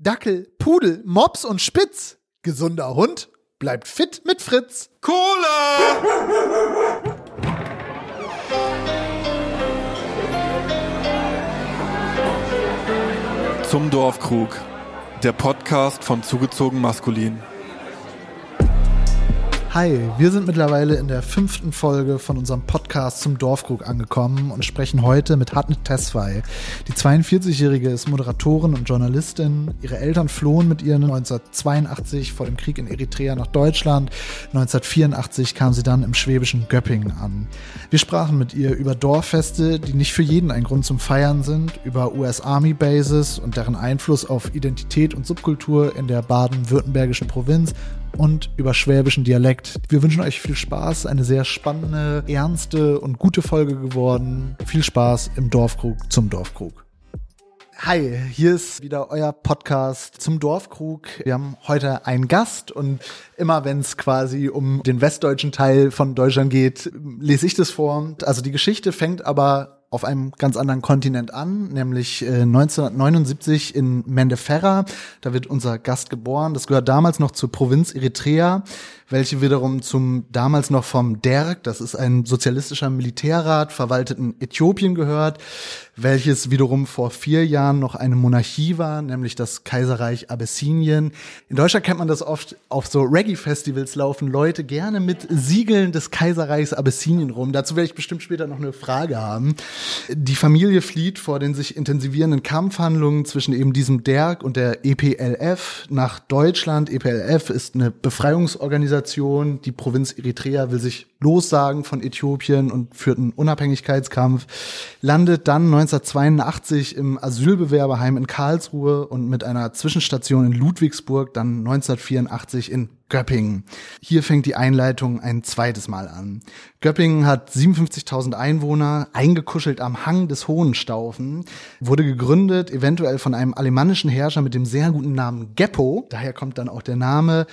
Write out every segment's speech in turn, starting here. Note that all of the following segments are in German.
Dackel, Pudel, Mops und Spitz. Gesunder Hund bleibt fit mit Fritz. Cola! Zum Dorfkrug. Der Podcast von Zugezogen Maskulin. Hi, wir sind mittlerweile in der fünften Folge von unserem Podcast zum Dorfkrug angekommen und sprechen heute mit Hatne Tesfay. Die 42-Jährige ist Moderatorin und Journalistin. Ihre Eltern flohen mit ihr 1982 vor dem Krieg in Eritrea nach Deutschland. 1984 kam sie dann im schwäbischen Göppingen an. Wir sprachen mit ihr über Dorffeste, die nicht für jeden ein Grund zum Feiern sind, über US Army Bases und deren Einfluss auf Identität und Subkultur in der baden-württembergischen Provinz und über schwäbischen Dialekt. Wir wünschen euch viel Spaß, eine sehr spannende, ernste und gute Folge geworden. Viel Spaß im Dorfkrug zum Dorfkrug. Hi, hier ist wieder euer Podcast zum Dorfkrug. Wir haben heute einen Gast und immer wenn es quasi um den westdeutschen Teil von Deutschland geht, lese ich das vor. Also die Geschichte fängt aber auf einem ganz anderen Kontinent an, nämlich äh, 1979 in Mendeferra. Da wird unser Gast geboren. Das gehört damals noch zur Provinz Eritrea welche wiederum zum damals noch vom DERG, das ist ein sozialistischer Militärrat, verwalteten Äthiopien gehört, welches wiederum vor vier Jahren noch eine Monarchie war, nämlich das Kaiserreich Abessinien. In Deutschland kennt man das oft, auf so Reggae-Festivals laufen Leute gerne mit Siegeln des Kaiserreichs Abessinien rum. Dazu werde ich bestimmt später noch eine Frage haben. Die Familie flieht vor den sich intensivierenden Kampfhandlungen zwischen eben diesem DERG und der EPLF nach Deutschland. EPLF ist eine Befreiungsorganisation Organisation, die Provinz Eritrea will sich lossagen von Äthiopien und führt einen Unabhängigkeitskampf, landet dann 1982 im Asylbewerberheim in Karlsruhe und mit einer Zwischenstation in Ludwigsburg dann 1984 in Göppingen. Hier fängt die Einleitung ein zweites Mal an. Göppingen hat 57.000 Einwohner, eingekuschelt am Hang des Hohenstaufen, wurde gegründet eventuell von einem alemannischen Herrscher mit dem sehr guten Namen Geppo, daher kommt dann auch der Name,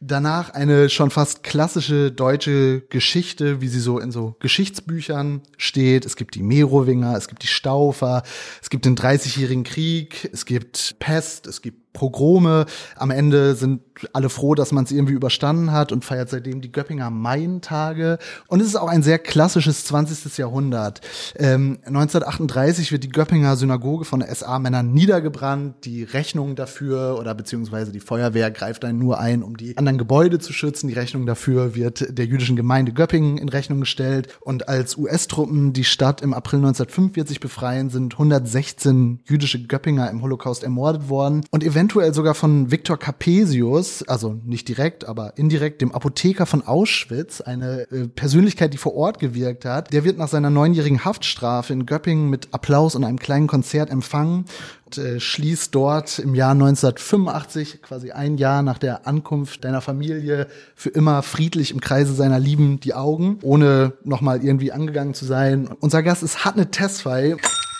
Danach eine schon fast klassische deutsche Geschichte, wie sie so in so Geschichtsbüchern steht. Es gibt die Merowinger, es gibt die Staufer, es gibt den Dreißigjährigen Krieg, es gibt Pest, es gibt Progrome. Am Ende sind alle froh, dass man es irgendwie überstanden hat und feiert seitdem die Göppinger Maientage. Und es ist auch ein sehr klassisches 20. Jahrhundert. Ähm, 1938 wird die Göppinger Synagoge von SA-Männern niedergebrannt. Die Rechnung dafür oder beziehungsweise die Feuerwehr greift dann nur ein, um die anderen Gebäude zu schützen. Die Rechnung dafür wird der jüdischen Gemeinde Göppingen in Rechnung gestellt. Und als US-Truppen die Stadt im April 1945 befreien, sind 116 jüdische Göppinger im Holocaust ermordet worden. Und eventuell eventuell sogar von Viktor Capesius, also nicht direkt, aber indirekt, dem Apotheker von Auschwitz, eine äh, Persönlichkeit, die vor Ort gewirkt hat. Der wird nach seiner neunjährigen Haftstrafe in Göppingen mit Applaus und einem kleinen Konzert empfangen und äh, schließt dort im Jahr 1985, quasi ein Jahr nach der Ankunft deiner Familie, für immer friedlich im Kreise seiner Lieben die Augen, ohne nochmal irgendwie angegangen zu sein. Unser Gast ist Hatne Tesfay.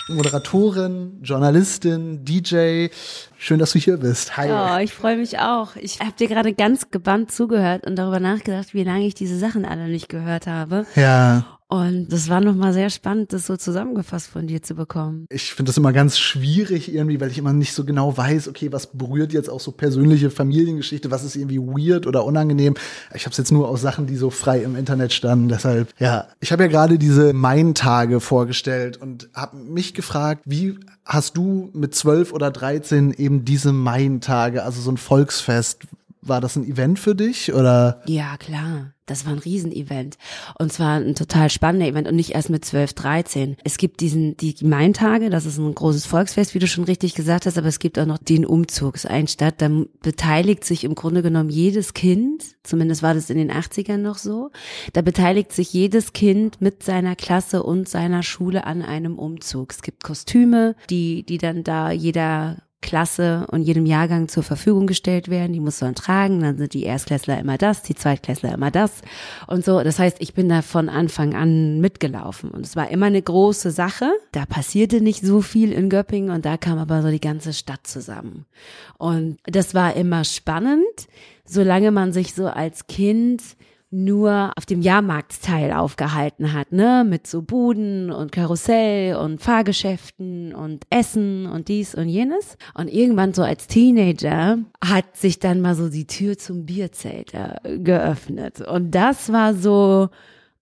Moderatorin, Journalistin, DJ. Schön, dass du hier bist. Hi. Oh, ich freue mich auch. Ich habe dir gerade ganz gebannt zugehört und darüber nachgedacht, wie lange ich diese Sachen alle nicht gehört habe. Ja. Und das war nochmal sehr spannend, das so zusammengefasst von dir zu bekommen. Ich finde das immer ganz schwierig irgendwie, weil ich immer nicht so genau weiß, okay, was berührt jetzt auch so persönliche Familiengeschichte, was ist irgendwie weird oder unangenehm. Ich habe es jetzt nur aus Sachen, die so frei im Internet standen. Deshalb, ja, ich habe ja gerade diese Main-Tage vorgestellt und habe mich gefragt, wie hast du mit zwölf oder dreizehn eben diese Main-Tage, also so ein Volksfest, war das ein Event für dich oder? Ja, klar. Das war ein Riesenevent. Und zwar ein total spannender Event und nicht erst mit 12, 13. Es gibt diesen, die Maintage, das ist ein großes Volksfest, wie du schon richtig gesagt hast, aber es gibt auch noch den Umzug. Es ein Stadt, da beteiligt sich im Grunde genommen jedes Kind, zumindest war das in den 80ern noch so, da beteiligt sich jedes Kind mit seiner Klasse und seiner Schule an einem Umzug. Es gibt Kostüme, die, die dann da jeder Klasse und jedem Jahrgang zur Verfügung gestellt werden. Die muss man tragen. Dann sind die Erstklässler immer das, die Zweitklässler immer das und so. Das heißt, ich bin da von Anfang an mitgelaufen und es war immer eine große Sache. Da passierte nicht so viel in Göppingen und da kam aber so die ganze Stadt zusammen. Und das war immer spannend, solange man sich so als Kind nur auf dem Jahrmarktsteil aufgehalten hat, ne, mit so Buden und Karussell und Fahrgeschäften und Essen und dies und jenes. Und irgendwann so als Teenager hat sich dann mal so die Tür zum Bierzelt äh, geöffnet. Und das war so,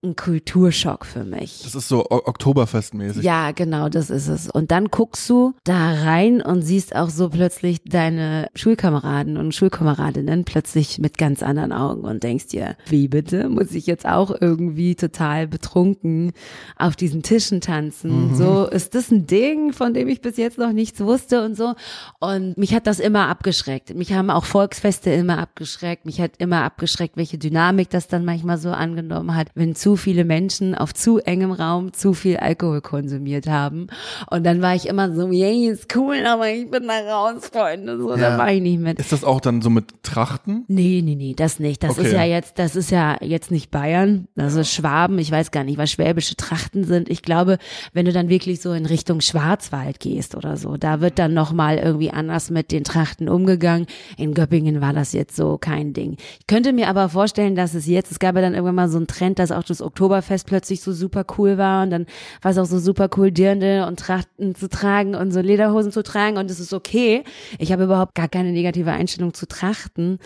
ein Kulturschock für mich. Das ist so Oktoberfestmäßig. Ja, genau, das ist es. Und dann guckst du da rein und siehst auch so plötzlich deine Schulkameraden und Schulkameradinnen plötzlich mit ganz anderen Augen und denkst dir, wie bitte, muss ich jetzt auch irgendwie total betrunken auf diesen Tischen tanzen? So, ist das ein Ding, von dem ich bis jetzt noch nichts wusste und so. Und mich hat das immer abgeschreckt. Mich haben auch Volksfeste immer abgeschreckt. Mich hat immer abgeschreckt, welche Dynamik das dann manchmal so angenommen hat, wenn zu viele Menschen auf zu engem Raum zu viel Alkohol konsumiert haben. Und dann war ich immer so, yay, ist cool, aber ich bin da raus, Freunde. So, Ja. da war ich nicht mit. Ist das auch dann so mit Trachten? Nee, nee, nee, das nicht. Das Okay. ist ja jetzt, das ist ja jetzt nicht Bayern, das ist Schwaben. Ich weiß gar nicht, was schwäbische Trachten sind. Ich glaube, wenn du dann wirklich so in Richtung Schwarzwald gehst oder so, da wird dann nochmal irgendwie anders mit den Trachten umgegangen. In Göppingen war das jetzt so kein Ding. Ich könnte mir aber vorstellen, dass es jetzt, es gab ja dann irgendwann mal so einen Trend, dass auch das Oktoberfest plötzlich so super cool war und dann war es auch so super cool, Dirndl und Trachten zu tragen und so Lederhosen zu tragen und es ist okay. Ich habe überhaupt gar keine negative Einstellung zu Trachten,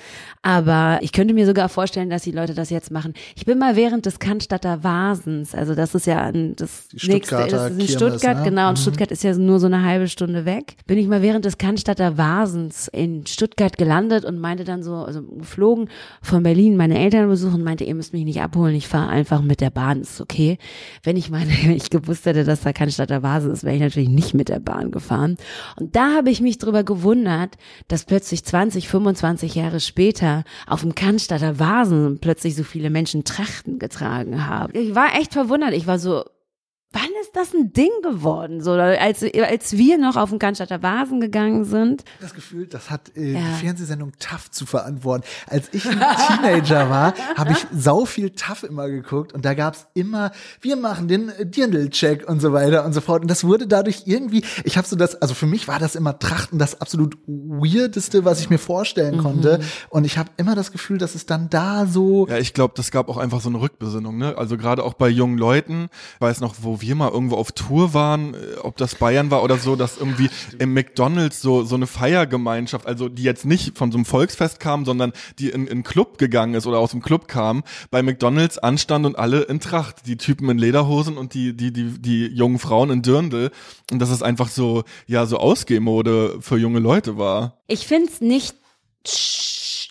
aber ich könnte mir sogar vorstellen, dass die Leute das jetzt machen. Ich bin mal während des Cannstatter Vasens, also das ist ja ein, das nächste, das ist in Kirmes, Stuttgart, ne? genau, und Mhm. Stuttgart ist ja nur so eine halbe Stunde weg. Bin ich mal während des Cannstatter Vasens in Stuttgart gelandet und meinte dann so, also geflogen von Berlin meine Eltern besuchen, meinte, ihr müsst mich nicht abholen, ich fahre einfach mit der Bahn, ist okay. Wenn ich meine, wenn ich gewusst hätte, dass da Cannstatter Vasen ist, wäre ich natürlich nicht mit der Bahn gefahren. Und da habe ich mich drüber gewundert, dass plötzlich 20, 25 Jahre später auf dem Cannstatter Vasen plötzlich so viele Menschen Trachten getragen haben. Ich war echt verwundert. Ich war so, Wann ist das ein Ding geworden? So, als, als wir noch auf den Cannstatter Vasen gegangen sind. Das Gefühl, das hat äh, Ja. die Fernsehsendung TAF zu verantworten. Als ich ein Teenager war, habe ich sau viel TAF immer geguckt und da gab's immer, wir machen den äh, Dirndl-Check und so weiter und so fort. Und das wurde dadurch irgendwie, ich habe so das, also für mich war das immer Trachten das absolut weirdeste, was ich mir vorstellen konnte. Und ich habe immer das Gefühl, dass es dann da so Ja, ich glaube, das gab auch einfach so eine Rückbesinnung, ne? Also gerade auch bei jungen Leuten, ich weiß noch, wo wir mal irgendwo auf Tour waren, äh, ob das Bayern war oder so, dass irgendwie im McDonalds so so eine Feiergemeinschaft, also die jetzt nicht von so einem Volksfest kam, sondern die in in einen Club gegangen ist oder aus dem Club kam, bei McDonalds anstand und alle in Tracht, die Typen in Lederhosen und die die die die jungen Frauen in Dirndl und dass es einfach so ja so Ausgehmode für junge Leute war. Ich find's nicht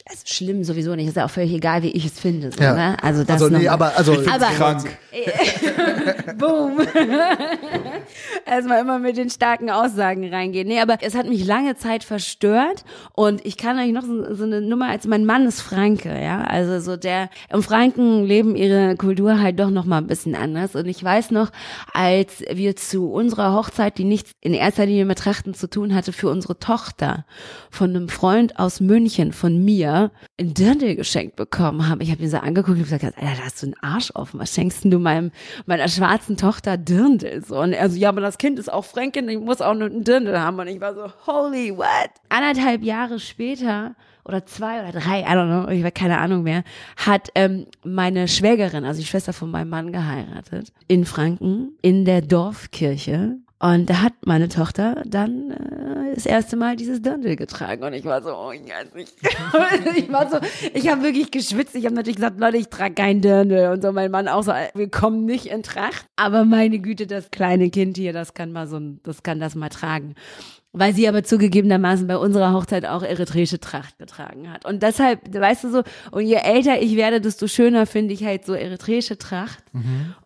also schlimm sowieso nicht. Ist ja auch völlig egal, wie ich es finde. So, Ja. ne? Also das Also nee, nochmal. aber also Aber Krank. Boom. Erstmal immer mit den starken Aussagen reingehen. Nee, aber es hat mich lange Zeit verstört und ich kann euch noch so, so eine Nummer, als mein Mann ist Franke, ja, also so der, im Franken leben ihre Kultur halt doch noch mal ein bisschen anders und ich weiß noch, als wir zu unserer Hochzeit, die nichts in erster Linie mit Trachten zu tun hatte, für unsere Tochter von einem Freund aus München, von mir, ein Dirndl geschenkt bekommen haben. Ich habe ihn so angeguckt und gesagt, Alter, da hast du einen Arsch offen. Was schenkst du meinem, meiner schwarzen Tochter Dirndl? So, und er so, ja, aber das Kind ist auch Fränkin, ich muss auch nur einen Dirndl haben. Und ich war so, holy what? Anderthalb Jahre später oder zwei oder drei, I don't know, ich habe keine Ahnung mehr, hat ähm, meine Schwägerin, also die Schwester von meinem Mann geheiratet, in Franken, in der Dorfkirche. Und da hat meine Tochter dann äh, das erste Mal dieses Dirndl getragen und ich war so, oh, ich weiß nicht. ich war so, ich habe wirklich geschwitzt. Ich habe natürlich gesagt, Leute, ich trage kein Dirndl und so. Mein Mann auch so, wir kommen nicht in Tracht. Aber meine Güte, das kleine Kind hier, das kann mal so, das kann das mal tragen. Weil sie aber zugegebenermaßen bei unserer Hochzeit auch eritreische Tracht getragen hat. Und deshalb, weißt du so, und je älter ich werde, desto schöner finde ich halt so eritreische Tracht.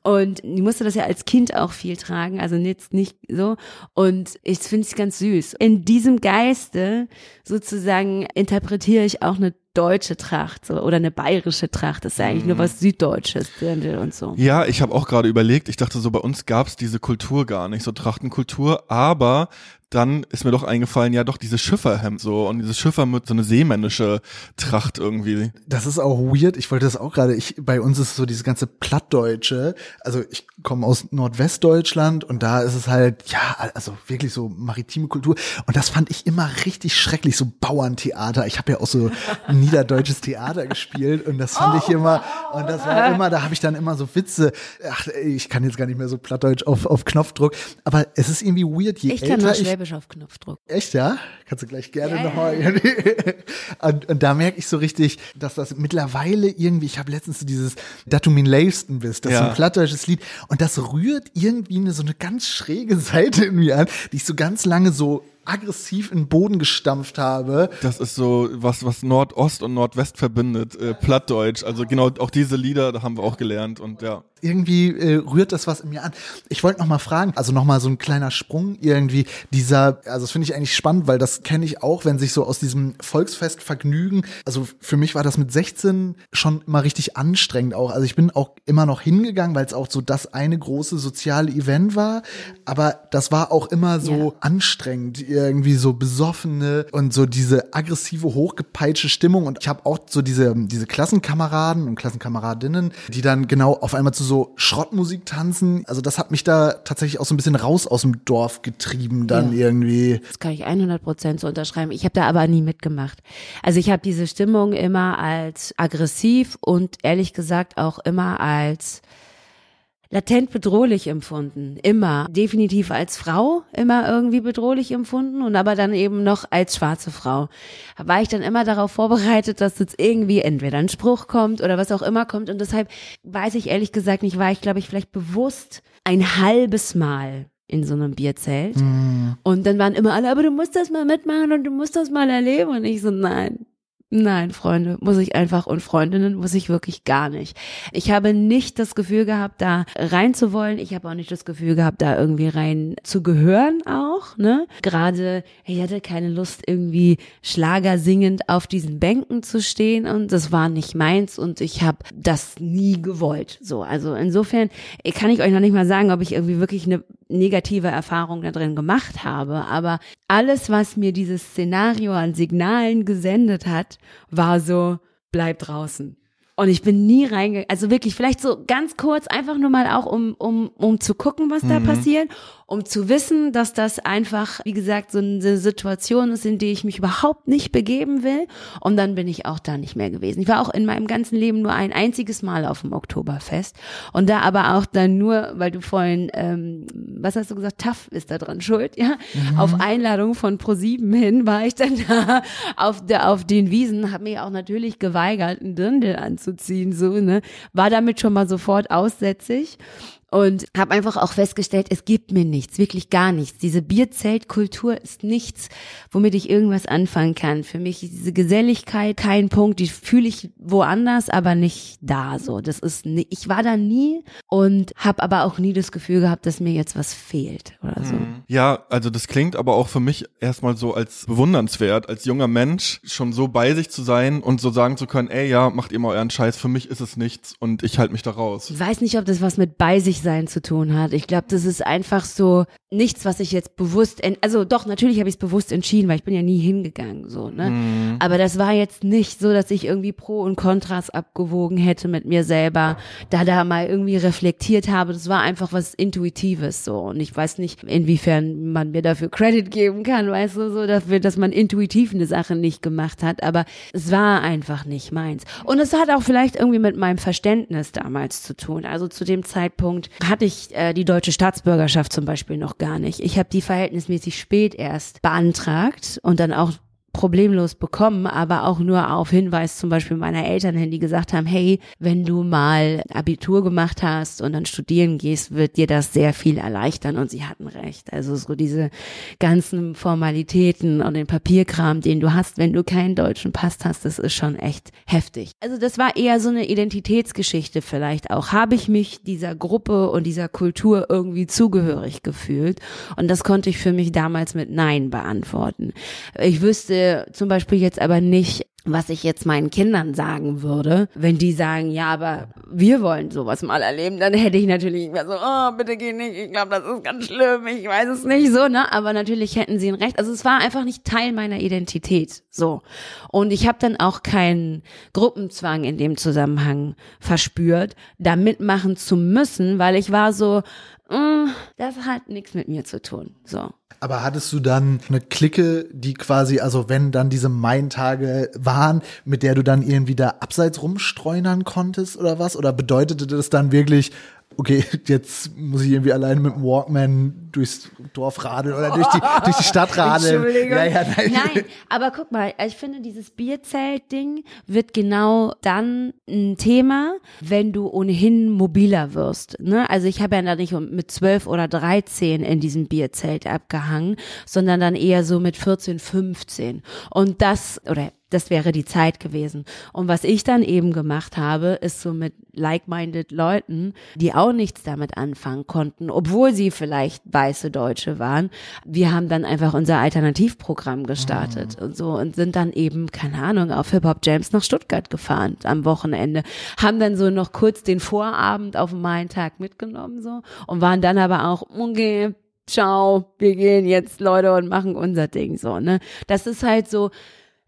Und ich musste das ja als Kind auch viel tragen, also jetzt nicht so. Und ich finde es ganz süß. In diesem Geiste sozusagen interpretiere ich auch eine deutsche Tracht so, oder eine bayerische Tracht. Das ist ja eigentlich nur was Süddeutsches, und so. Ja, ich habe auch gerade überlegt, ich dachte so, bei uns gab's diese Kultur gar nicht, so Trachtenkultur, aber dann ist mir doch eingefallen, ja doch dieses Schifferhemd so und dieses Schiffermütze, so eine seemännische Tracht irgendwie. Das ist auch weird. Ich wollte das auch gerade. Ich bei uns ist so dieses ganze Plattdeutsche. Also ich komme aus Nordwestdeutschland und da ist es halt ja also wirklich so maritime Kultur und das fand ich immer richtig schrecklich. So Bauerntheater. Ich habe ja auch so niederdeutsches Theater gespielt und das fand ich immer und das war immer. Da habe ich dann immer so Witze. Ach, ich kann jetzt gar nicht mehr so Plattdeutsch auf auf Knopfdruck. Aber es ist irgendwie weird. Je ich kann nur Schwäbisch auf Knopfdruck. Echt ja? Kannst du gleich gerne yeah. nochmal. und, und da merke ich so richtig, dass das mittlerweile irgendwie, ich habe letztens so dieses Dat du min leifsten bist, das ja. ist ein plattdeutsches Lied und das rührt irgendwie eine, so eine ganz schräge Seite in mir an, die ich so ganz lange so aggressiv in den Boden gestampft habe. Das ist so was, was Nordost und Nordwest verbindet, äh, Plattdeutsch. Also genau auch diese Lieder, da haben wir auch gelernt und ja irgendwie äh, rührt das was in mir an. Ich wollte noch mal fragen, also noch mal so ein kleiner Sprung irgendwie dieser, also das finde ich eigentlich spannend, weil das kenne ich auch, wenn sich so aus diesem Volksfest vergnügen. Also für mich war das mit 16 schon immer richtig anstrengend auch. Also ich bin auch immer noch hingegangen, weil es auch so das eine große soziale Event war, aber das war auch immer so ja. anstrengend, irgendwie so besoffene und so diese aggressive hochgepeitschte Stimmung und ich habe auch so diese diese Klassenkameraden und Klassenkameradinnen, die dann genau auf einmal zu so Schrottmusik tanzen. Also das hat mich da tatsächlich auch so ein bisschen raus aus dem Dorf getrieben dann ja. irgendwie. Das kann ich 100 Prozent so unterschreiben. Ich habe da aber nie mitgemacht. Also ich habe diese Stimmung immer als aggressiv und ehrlich gesagt auch immer als latent bedrohlich empfunden. Immer. Definitiv als Frau immer irgendwie bedrohlich empfunden und aber dann eben noch als schwarze Frau. War ich dann immer darauf vorbereitet, dass jetzt irgendwie entweder ein Spruch kommt oder was auch immer kommt und deshalb weiß ich ehrlich gesagt nicht, war ich glaube ich vielleicht bewusst ein halbes Mal in so einem Bierzelt. Mm. Und dann waren immer alle, aber du musst das mal mitmachen und du musst das mal erleben. Und ich so, nein, Nein, Freunde, muss ich einfach und Freundinnen muss ich wirklich gar nicht. Ich habe nicht das Gefühl gehabt, da rein zu wollen. Ich habe auch nicht das Gefühl gehabt, da irgendwie rein zu gehören auch, ne? Gerade, ich hatte keine Lust, irgendwie Schlager singend auf diesen Bänken zu stehen und das war nicht meins und ich habe das nie gewollt. So, also insofern kann ich euch noch nicht mal sagen, ob ich irgendwie wirklich eine negative Erfahrung da drin gemacht habe, aber alles, was mir dieses Szenario an Signalen gesendet hat, war so, bleib draußen. Und ich bin nie reingegangen, also wirklich, vielleicht so ganz kurz, einfach nur mal auch, um, um, um zu gucken, was mhm. da passiert um zu wissen, dass das einfach, wie gesagt, so eine Situation ist, in die ich mich überhaupt nicht begeben will. Und dann bin ich auch da nicht mehr gewesen. Ich war auch in meinem ganzen Leben nur ein einziges Mal auf dem Oktoberfest. Und da aber auch dann nur, weil du vorhin, ähm, was hast du gesagt, TAF ist da dran schuld, ja? Mhm. Auf Einladung von ProSieben hin war ich dann da auf, der, auf den Wiesen, habe mich auch natürlich geweigert, einen Dirndl anzuziehen, so, ne? War damit schon mal sofort aussätzig und habe einfach auch festgestellt, es gibt mir nichts, wirklich gar nichts. Diese Bierzeltkultur ist nichts, womit ich irgendwas anfangen kann. Für mich ist diese Geselligkeit kein Punkt, die fühle ich woanders, aber nicht da so. Das ist ich war da nie und habe aber auch nie das Gefühl gehabt, dass mir jetzt was fehlt oder so. Mhm. Ja, also das klingt aber auch für mich erstmal so als bewundernswert, als junger Mensch schon so bei sich zu sein und so sagen zu können, ey, ja, macht ihr mal euren Scheiß, für mich ist es nichts und ich halte mich da raus. Ich weiß nicht, ob das was mit bei sich sein zu tun hat. Ich glaube, das ist einfach so nichts, was ich jetzt bewusst, also doch, natürlich habe ich es bewusst entschieden, weil ich bin ja nie hingegangen, so, ne? Mhm. Aber das war jetzt nicht so, dass ich irgendwie Pro und Kontras abgewogen hätte mit mir selber, da da mal irgendwie reflektiert habe. Das war einfach was Intuitives, so. Und ich weiß nicht, inwiefern man mir dafür Credit geben kann, weißt du, so dafür, dass man intuitiv eine Sache nicht gemacht hat. Aber es war einfach nicht meins. Und es hat auch vielleicht irgendwie mit meinem Verständnis damals zu tun. Also zu dem Zeitpunkt hatte ich äh, die deutsche Staatsbürgerschaft zum Beispiel noch gar nicht. Ich habe die verhältnismäßig spät erst beantragt und dann auch problemlos bekommen, aber auch nur auf Hinweis zum Beispiel meiner Eltern hin, die gesagt haben, hey, wenn du mal Abitur gemacht hast und dann studieren gehst, wird dir das sehr viel erleichtern und sie hatten recht. Also so diese ganzen Formalitäten und den Papierkram, den du hast, wenn du keinen deutschen Pass hast, das ist schon echt heftig. Also das war eher so eine Identitätsgeschichte vielleicht auch. Habe ich mich dieser Gruppe und dieser Kultur irgendwie zugehörig gefühlt? Und das konnte ich für mich damals mit Nein beantworten. Ich wüsste zum Beispiel jetzt aber nicht, was ich jetzt meinen Kindern sagen würde, wenn die sagen, ja, aber wir wollen sowas mal erleben, dann hätte ich natürlich immer so, oh, bitte geh nicht, ich glaube, das ist ganz schlimm, ich weiß es nicht so, ne? Aber natürlich hätten sie ein Recht. Also es war einfach nicht Teil meiner Identität, so. Und ich habe dann auch keinen Gruppenzwang in dem Zusammenhang verspürt, da mitmachen zu müssen, weil ich war so, das hat nichts mit mir zu tun, so. Aber hattest du dann eine Clique, die quasi, also wenn dann diese Main-Tage waren, mit der du dann irgendwie da abseits rumstreunern konntest oder was? Oder bedeutete das dann wirklich, okay, jetzt muss ich irgendwie alleine mit dem Walkman durchs Dorf radeln oder durch die, durch die Stadt radeln. Ja, ja, nein. Nein, aber guck mal, ich finde, dieses Bierzelt-Ding wird genau dann ein Thema, wenn du ohnehin mobiler wirst. Ne? Also ich habe ja da nicht mit zwölf oder dreizehn in diesem Bierzelt abgehangen, sondern dann eher so mit 14, 15. Und das, oder das wäre die Zeit gewesen. Und was ich dann eben gemacht habe, ist so mit like-minded Leuten, die auch nichts damit anfangen konnten, obwohl sie vielleicht weiße Deutsche waren. Wir haben dann einfach unser Alternativprogramm gestartet mhm. und so und sind dann eben, keine Ahnung, auf Hip-Hop-Jams nach Stuttgart gefahren am Wochenende. Haben dann so noch kurz den Vorabend auf meinen Tag mitgenommen so und waren dann aber auch, okay, ciao, wir gehen jetzt Leute und machen unser Ding so, ne? Das ist halt so,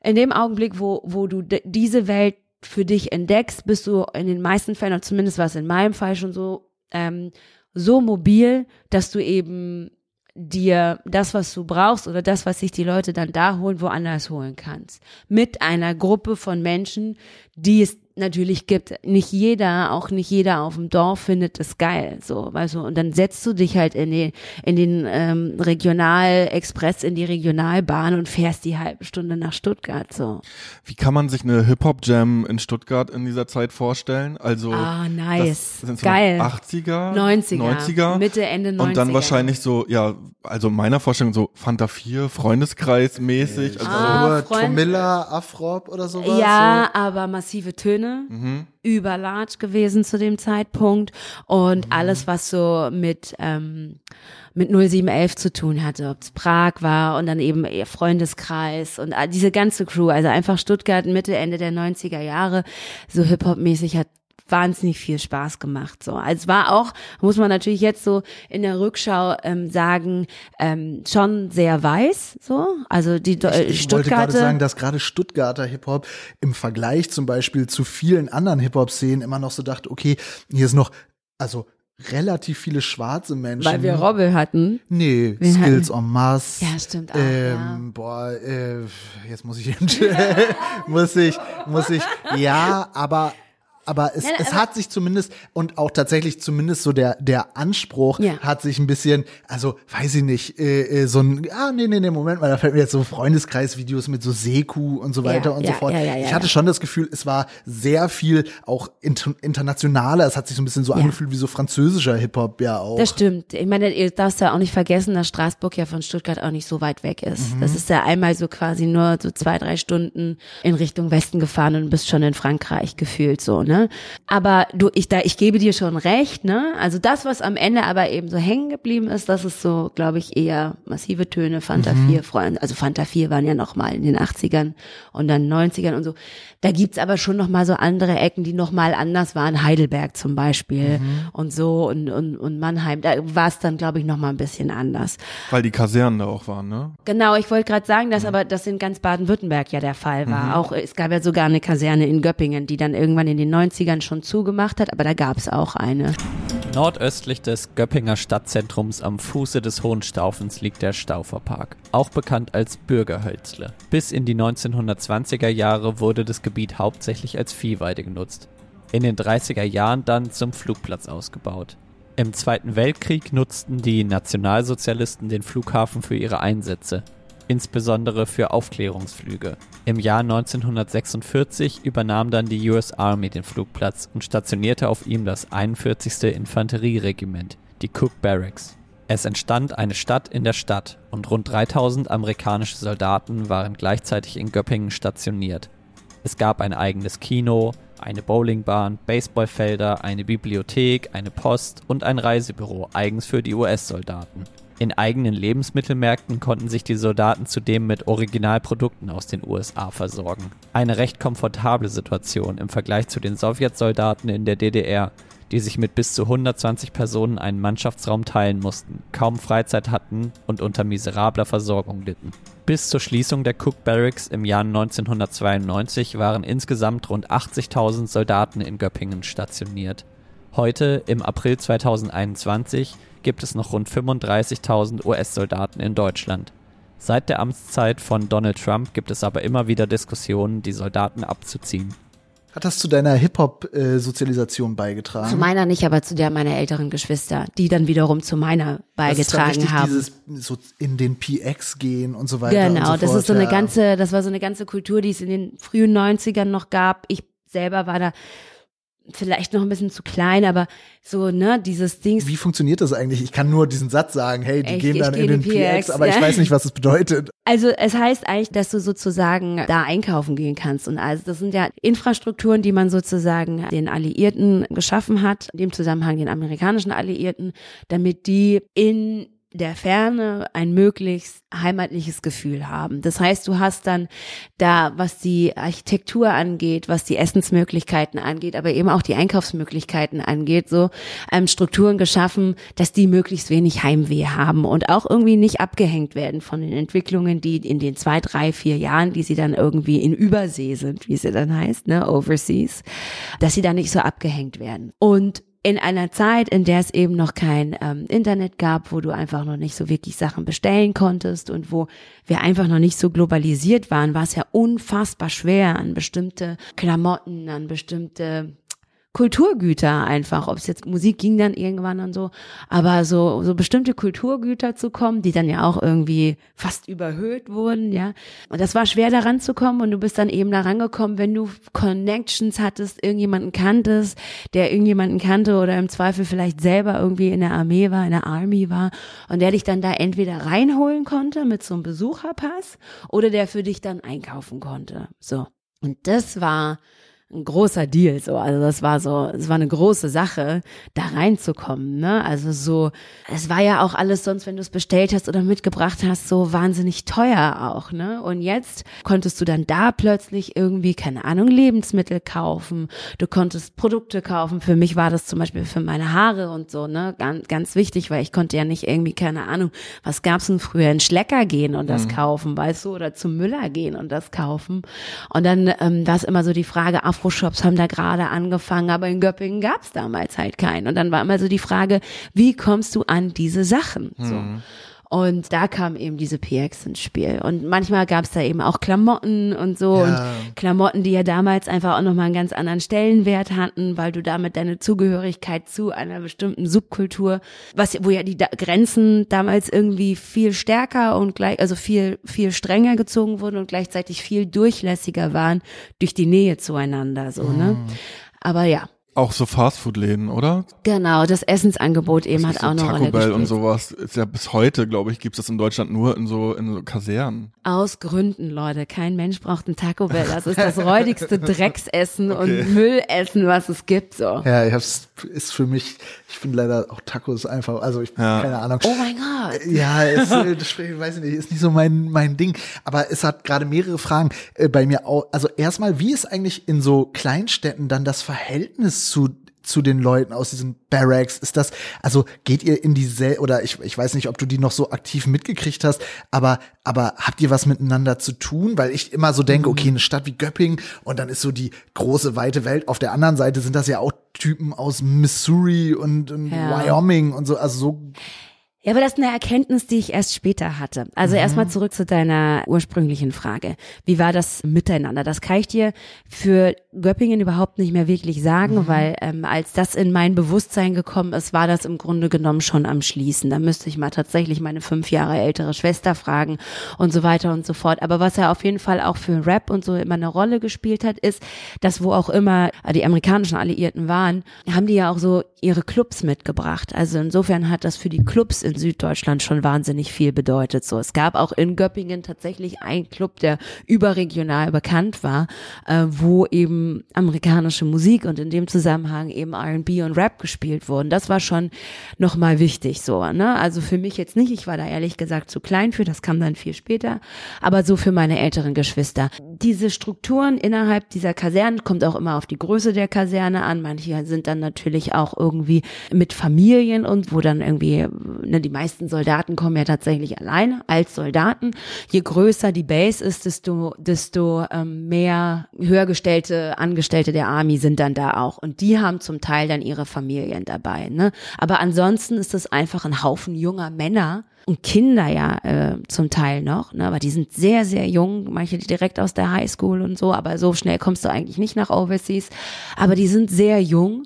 in dem Augenblick, wo, wo du diese Welt für dich entdeckst, bist du in den meisten Fällen, und zumindest war es in meinem Fall schon so, ähm, so mobil, dass du eben dir das, was du brauchst oder das, was sich die Leute dann da holen, woanders holen kannst. Mit einer Gruppe von Menschen, die es natürlich gibt, nicht jeder, auch nicht jeder auf dem Dorf findet es geil, so, weißt du, und dann setzt du dich halt in den, in den ähm, Regionalexpress, in die Regionalbahn und fährst die halbe Stunde nach Stuttgart, so. Wie kann man sich eine Hip-Hop-Jam in Stuttgart in dieser Zeit vorstellen? Also, ah, nice. Das sind so geil. 80er, 90er, 90er. Mitte, Ende 90er. Und dann wahrscheinlich so, ja, also meiner Vorstellung so Fanta 4, Freundeskreis mäßig. Also Ah, Nur Freund- Tomilla, Afrop oder sowas? Ja, aber massive Töne, Mhm. überlarge gewesen zu dem Zeitpunkt und Mhm. alles, was so mit ähm, mit 0711 zu tun hatte, ob es Prag war und dann eben ihr Freundeskreis und diese ganze Crew, also einfach Stuttgart Mitte, Ende der 90er Jahre, so Hip-Hop-mäßig hat wahnsinnig viel Spaß gemacht. So, also es war auch, muss man natürlich jetzt so in der Rückschau ähm, sagen, ähm, schon sehr weiß. So, also die Do- äh, Ich wollte gerade Stuttgarter. sagen, dass gerade Stuttgarter Hip-Hop im Vergleich zum Beispiel zu vielen anderen Hip-Hop-Szenen immer noch so dachte, okay, hier ist noch, also relativ viele schwarze Menschen. weil wir Robbel hatten. Nee, Wir Skills en masse. Ja, stimmt auch, Ähm, Boah, äh, jetzt muss ich muss ich, muss ich, ja, aber, aber es, Nein, es aber- hat sich zumindest und auch tatsächlich zumindest so der, der Anspruch Ja. hat sich ein bisschen, also weiß ich nicht, äh, äh, so ein, ah, nee, nee, nee, Moment mal, da fällt mir jetzt so Freundeskreisvideos mit so Seku und so weiter Ja, und ja, so fort. ich hatte schon das Gefühl, es war sehr viel auch inter internationaler, es hat sich so ein bisschen so angefühlt wie so französischer Hip-Hop ja auch. Das stimmt. Ich meine, ihr darfst ja auch nicht vergessen, dass Straßburg ja von Stuttgart auch nicht so weit weg ist. Mhm. Das ist ja einmal so quasi nur so zwei, drei Stunden in Richtung Westen gefahren und bist schon in Frankreich gefühlt so, ne? Aber du, ich da, ich gebe dir schon recht, ne? Also das, was am Ende aber eben so hängen geblieben ist, das ist so, glaube ich, eher massive Töne, Fanta Mhm. 4, Freunde. Also Fanta 4 waren ja noch mal in den 80ern und dann 90ern und so. Da gibt's aber schon noch mal so andere Ecken, die noch mal anders waren. Heidelberg zum Beispiel Mhm. und so und, und, und Mannheim. Da war es dann, glaube ich, noch mal ein bisschen anders. Weil die Kasernen da auch waren, ne? Genau, ich wollte gerade sagen, dass aber das in ganz Baden-Württemberg ja der Fall war. Auch es gab ja sogar eine Kaserne in Göppingen, die dann irgendwann in den 90ern schon zugemacht hat, aber da gab es auch eine. Nordöstlich des Göppinger Stadtzentrums am Fuße des Hohenstaufens liegt der Stauferpark, auch bekannt als Bürgerhölzle. Bis in die 1920er Jahre wurde das Gebiet hauptsächlich als Viehweide genutzt. In den 30er Jahren dann zum Flugplatz ausgebaut. Im Zweiten Weltkrieg nutzten die Nationalsozialisten den Flughafen für ihre Einsätze, insbesondere für Aufklärungsflüge. Im Jahr 1946 übernahm dann die US Army den Flugplatz und stationierte auf ihm das 41. Infanterieregiment, die Cook Barracks. Es entstand eine Stadt in der Stadt und rund 3000 amerikanische Soldaten waren gleichzeitig in Göppingen stationiert. Es gab ein eigenes Kino, eine Bowlingbahn, Baseballfelder, eine Bibliothek, eine Post und ein Reisebüro eigens für die US-Soldaten. In eigenen Lebensmittelmärkten konnten sich die Soldaten zudem mit Originalprodukten aus den USA versorgen. Eine recht komfortable Situation im Vergleich zu den Sowjetsoldaten in der DDR, die sich mit bis zu 120 Personen einen Mannschaftsraum teilen mussten, kaum Freizeit hatten und unter miserabler Versorgung litten. Bis zur Schließung der Cook Barracks im Jahr 1992 waren insgesamt rund 80.000 Soldaten in Göppingen stationiert. Heute, im April 2021, gibt es noch rund 35.000 US-Soldaten in Deutschland. Seit der Amtszeit von Donald Trump gibt es aber immer wieder Diskussionen, die Soldaten abzuziehen. Hat das zu deiner Hip-Hop-Sozialisation beigetragen? Zu meiner nicht, aber zu der meiner älteren Geschwister, die dann wiederum zu meiner beigetragen das ist dann haben. Dieses so in den PX gehen und so weiter. Genau, und so das fort, ist so eine ja. ganze, das war so eine ganze Kultur, die es in den frühen 90ern noch gab. Ich selber war da vielleicht noch ein bisschen zu klein, aber so, ne, dieses Ding. Wie funktioniert das eigentlich? Ich kann nur diesen Satz sagen, hey, die Ich- gehen ich dann in den PX, PX, aber ich ja. weiß nicht, was es bedeutet. Also es heißt eigentlich, dass du sozusagen da einkaufen gehen kannst. Und also das sind ja Infrastrukturen, die man sozusagen den Alliierten geschaffen hat, in dem Zusammenhang den amerikanischen Alliierten, damit die in der Ferne ein möglichst heimatliches Gefühl haben. Das heißt, du hast dann da, was die Architektur angeht, was die Essensmöglichkeiten angeht, aber eben auch die Einkaufsmöglichkeiten angeht, so ähm, Strukturen geschaffen, dass die möglichst wenig Heimweh haben und auch irgendwie nicht abgehängt werden von den Entwicklungen, die in den zwei, drei, vier Jahren, die sie dann irgendwie in Übersee sind, wie sie dann heißt, ne, overseas, dass sie da nicht so abgehängt werden. Und in einer Zeit, in der es eben noch kein ähm, Internet gab, wo du einfach noch nicht so wirklich Sachen bestellen konntest und wo wir einfach noch nicht so globalisiert waren, war es ja unfassbar schwer, an bestimmte Klamotten, an bestimmte Kulturgüter einfach, ob es jetzt Musik ging dann irgendwann und so, aber so so bestimmte Kulturgüter zu kommen, die dann ja auch irgendwie fast überhöht wurden, ja. Und das war schwer daran zu kommen und du bist dann eben da rangekommen, wenn du Connections hattest, irgendjemanden kanntest, der irgendjemanden kannte oder im Zweifel vielleicht selber irgendwie in der Armee war, in der Army war und der dich dann da entweder reinholen konnte mit so einem Besucherpass oder der für dich dann einkaufen konnte. So. Und das war ein großer Deal, so. Also das war so, es war eine große Sache, da reinzukommen, ne? Also so, es war ja auch alles sonst, wenn du es bestellt hast oder mitgebracht hast, so wahnsinnig teuer auch, ne? Und jetzt konntest du dann da plötzlich irgendwie, keine Ahnung, Lebensmittel kaufen. Du konntest Produkte kaufen. Für mich war das zum Beispiel für meine Haare und so, ne? Ganz, ganz wichtig, weil ich konnte ja nicht irgendwie, keine Ahnung, was gab's denn früher, in Schlecker gehen und das kaufen, weißt du, oder zum Müller gehen und das kaufen. Und dann ähm, war es immer so die Frage, Afro-Shops haben da gerade angefangen, aber in Göppingen gab's damals halt keinen. Und dann war immer so die Frage, wie kommst du an diese Sachen? So. Und da kam eben diese PX ins Spiel. Und manchmal gab's da eben auch Klamotten und so. Ja. Und Klamotten, die ja damals einfach auch nochmal einen ganz anderen Stellenwert hatten, weil du damit deine Zugehörigkeit zu einer bestimmten Subkultur, was, wo ja die da Grenzen damals irgendwie viel stärker und gleich, also viel, viel strenger gezogen wurden und gleichzeitig viel durchlässiger waren durch die Nähe zueinander, so, ne? Aber ja, Auch so Fastfood-Läden, oder? genau, das Essensangebot eben hat so auch eine Taco Rolle Bell gespielt. und sowas ist ja bis heute, glaube ich, gibt es das in Deutschland nur in so in so Kasernen. Aus Gründen, Leute. Kein Mensch braucht ein Taco Bell. Das ist das räudigste Drecksessen Okay. und Müllessen, was es gibt, so. Ja, ich hab's, ist für mich, ich finde leider auch Tacos einfach, also ich, Ja. keine Ahnung. Oh mein Gott. Ja, es, äh, das weiß ich nicht, ist nicht so mein mein Ding. Aber es hat gerade mehrere Fragen äh, bei mir. Auch, also erstmal, wie ist eigentlich in so Kleinstädten dann das Verhältnis zu zu den Leuten aus diesen Barracks? Ist das, also geht ihr in die Sel oder ich, ich weiß nicht, ob du die noch so aktiv mitgekriegt hast, aber, aber habt ihr was miteinander zu tun? Weil ich immer so denke, okay, eine Stadt wie Göppingen und dann ist so die große, weite Welt. Auf der anderen Seite sind das ja auch Typen aus Missouri und, und Ja. Wyoming und so, also so Ja, aber das ist eine Erkenntnis, die ich erst später hatte. Also erstmal zurück zu deiner ursprünglichen Frage. Wie war das miteinander? Das kann ich dir für Göppingen überhaupt nicht mehr wirklich sagen, weil ähm, als das in mein Bewusstsein gekommen ist, war das im Grunde genommen schon am Schließen. Da müsste ich mal tatsächlich meine fünf Jahre ältere Schwester fragen und so weiter und so fort. Aber was ja auf jeden Fall auch für Rap und so immer eine Rolle gespielt hat, ist, dass wo auch immer die amerikanischen Alliierten waren, haben die ja auch so ihre Clubs mitgebracht. Also insofern hat das für die Clubs in Süddeutschland schon wahnsinnig viel bedeutet. So, es gab auch in Göppingen tatsächlich einen Club, der überregional bekannt war, äh, wo eben amerikanische Musik und in dem Zusammenhang eben R&B und Rap gespielt wurden. Das war schon nochmal wichtig so, ne? Also für mich jetzt nicht, ich war da ehrlich gesagt zu klein für, das kam dann viel später, aber so für meine älteren Geschwister. Diese Strukturen innerhalb dieser Kasernen kommt auch immer auf die Größe der Kaserne an. Manche sind dann natürlich auch irgendwie mit Familien und wo dann irgendwie, ne, die meisten Soldaten kommen ja tatsächlich alleine als Soldaten. Je größer die Base ist, desto, desto ähm, mehr höhergestellte Angestellte der Army sind dann da auch. Und die haben zum Teil dann ihre Familien dabei. Ne? Aber ansonsten ist es einfach ein Haufen junger Männer, und Kinder ja äh, zum Teil noch, ne? aber die sind sehr, sehr jung, manche direkt aus der Highschool und so, aber so schnell kommst du eigentlich nicht nach Overseas, aber die sind sehr jung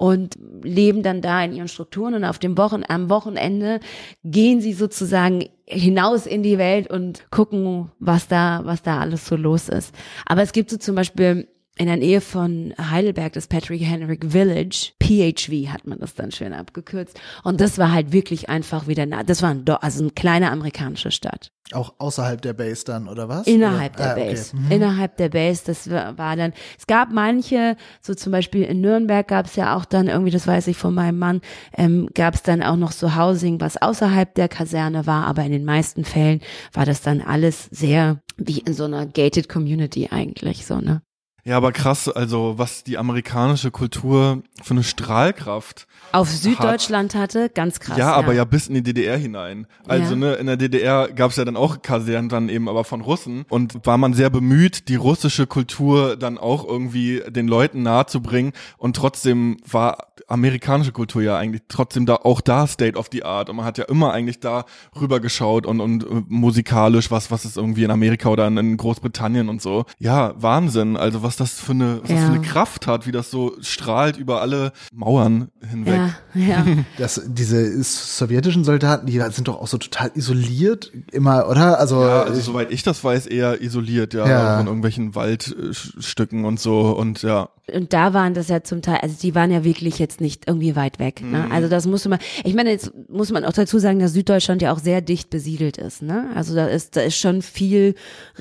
und leben dann da in ihren Strukturen und auf dem Wochen, am Wochenende gehen sie sozusagen hinaus in die Welt und gucken, was da, was da alles so los ist. Aber es gibt so zum Beispiel in der Nähe von Heidelberg, das Patrick Henrik Village, PHV hat man das dann schön abgekürzt. Und das war halt wirklich einfach wieder, das war ein, also eine kleine amerikanische Stadt. Auch außerhalb der Base dann, oder was? Innerhalb oder? der Ah, okay. Base. Mhm. Innerhalb der Base, das war war dann, es gab manche, so zum Beispiel in Nürnberg gab es ja auch dann irgendwie, das weiß ich von meinem Mann, ähm, gab es dann auch noch so Housing, was außerhalb der Kaserne war, aber in den meisten Fällen war das dann alles sehr wie in so einer gated Community eigentlich, so, ne? Ja, aber krass, also was die amerikanische Kultur für eine Strahlkraft. Auf Süddeutschland hatte, ganz krass. ja, aber ja bis in die DDR hinein. Also Ja. ne, in der DDR gab's ja dann auch Kasernen dann eben aber von Russen und war man sehr bemüht, die russische Kultur dann auch irgendwie den Leuten nahezubringen und trotzdem war amerikanische Kultur ja eigentlich trotzdem da auch da State of the Art und man hat ja immer eigentlich da rübergeschaut und und äh, musikalisch was was ist irgendwie in Amerika oder in, in Großbritannien und so. Ja, Wahnsinn, also was das für eine was das Ja. für eine Kraft hat, wie das so strahlt über alle Mauern hinweg. Ja, ja. Das, diese sowjetischen Soldaten, die sind doch auch so total isoliert immer, oder? Also, Ja, also soweit ich das weiß, eher isoliert, ja, Ja. von irgendwelchen Waldstücken und so und ja. Und da waren das ja zum Teil, also die waren ja wirklich jetzt nicht irgendwie weit weg. Ne? Also das musste man, ich meine, jetzt muss man auch dazu sagen, dass Süddeutschland ja auch sehr dicht besiedelt ist. Ne? Also da ist, da ist schon viel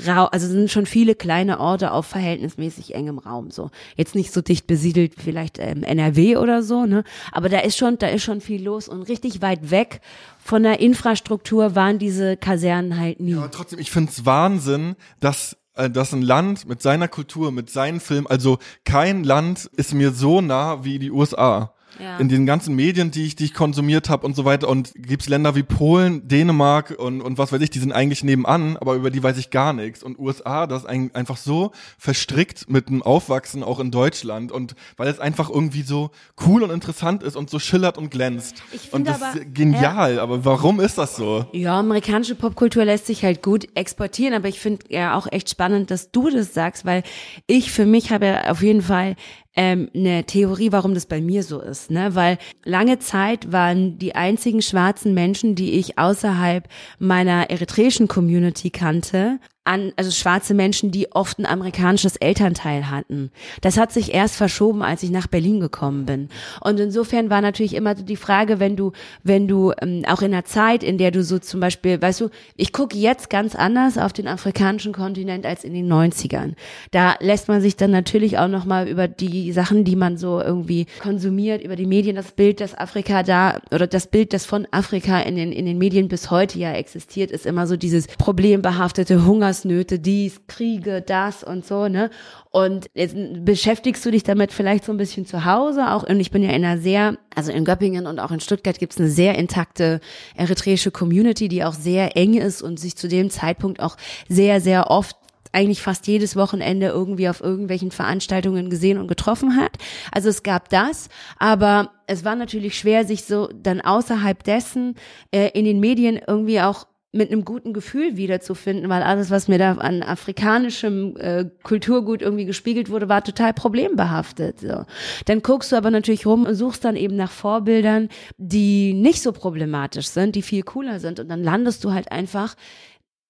Rau, also sind schon viele kleine Orte auf verhältnismäßig engem Raum. So jetzt nicht so dicht besiedelt, vielleicht ähm, NRW oder so, ne? Aber da ist schon, da ist schon viel los und richtig weit weg von der Infrastruktur waren diese Kasernen halt nie. Aber trotzdem, ich find's Wahnsinn, dass dass ein Land mit seiner Kultur, mit seinen Filmen, also kein Land ist mir so nah wie die USA. Ja. In den ganzen Medien, die ich, die ich konsumiert habe und so weiter. Und gibt's Länder wie Polen, Dänemark und, und was weiß ich, die sind eigentlich nebenan, aber über die weiß ich gar nichts. Und USA, das ist ein, einfach so verstrickt mit dem Aufwachsen auch in Deutschland. Und weil es einfach irgendwie so cool und interessant ist und so schillert und glänzt. Ich und das aber- ist genial. Aber warum ist das so? Ja, amerikanische Popkultur lässt sich halt gut exportieren, aber ich finde ja auch echt spannend, dass du das sagst, weil ich für mich habe ja auf jeden Fall ähm, eine Theorie, warum das bei mir so ist, ne? Weil lange Zeit waren die einzigen schwarzen Menschen, die ich außerhalb meiner eritreischen Community kannte, an, also schwarze Menschen, die oft ein amerikanisches Elternteil hatten. Das hat sich erst verschoben, als ich nach Berlin gekommen bin. Und insofern war natürlich immer so die Frage, wenn du, wenn du ähm, auch in einer Zeit, in der du so zum Beispiel, weißt du, ich gucke jetzt ganz anders auf den afrikanischen Kontinent als in den 90ern. Da lässt man sich dann natürlich auch nochmal über die Sachen, die man so irgendwie konsumiert, über die Medien, das Bild, das Afrika da, oder das Bild, das von Afrika in den, in den Medien bis heute ja existiert, ist immer so dieses problembehaftete Hungersnöte, dies, Kriege, das und so, ne? Und jetzt beschäftigst du dich damit vielleicht so ein bisschen zu Hause auch. Und ich bin ja in einer sehr, also in Göppingen und auch in Stuttgart gibt's eine sehr intakte eritreische Community, die auch sehr eng ist und sich zu dem Zeitpunkt auch sehr, sehr oft eigentlich fast jedes Wochenende irgendwie auf irgendwelchen Veranstaltungen gesehen und getroffen hat. Also es gab das, aber es war natürlich schwer, sich so dann außerhalb dessen äh, in den Medien irgendwie auch mit einem guten Gefühl wiederzufinden, weil alles, was mir da an afrikanischem äh, Kulturgut irgendwie gespiegelt wurde, war total problembehaftet. So. Dann guckst du aber natürlich rum und suchst dann eben nach Vorbildern, die nicht so problematisch sind, die viel cooler sind. Und dann landest du halt einfach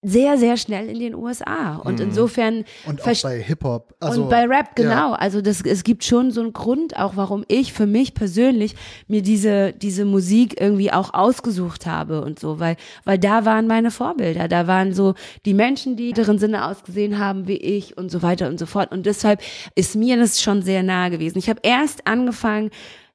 sehr, sehr schnell in den USA. Und insofern. Und auch bei Hip-Hop. Also, und bei Rap, genau. Ja. Also das, es gibt schon so einen Grund, auch warum ich für mich persönlich mir diese, diese Musik irgendwie auch ausgesucht habe und so, weil, weil da waren meine Vorbilder. Da waren so die Menschen, die deren Sinne ausgesehen haben wie ich und so weiter und so fort. Und deshalb ist mir das schon sehr nahe gewesen. Ich habe erst angefangen,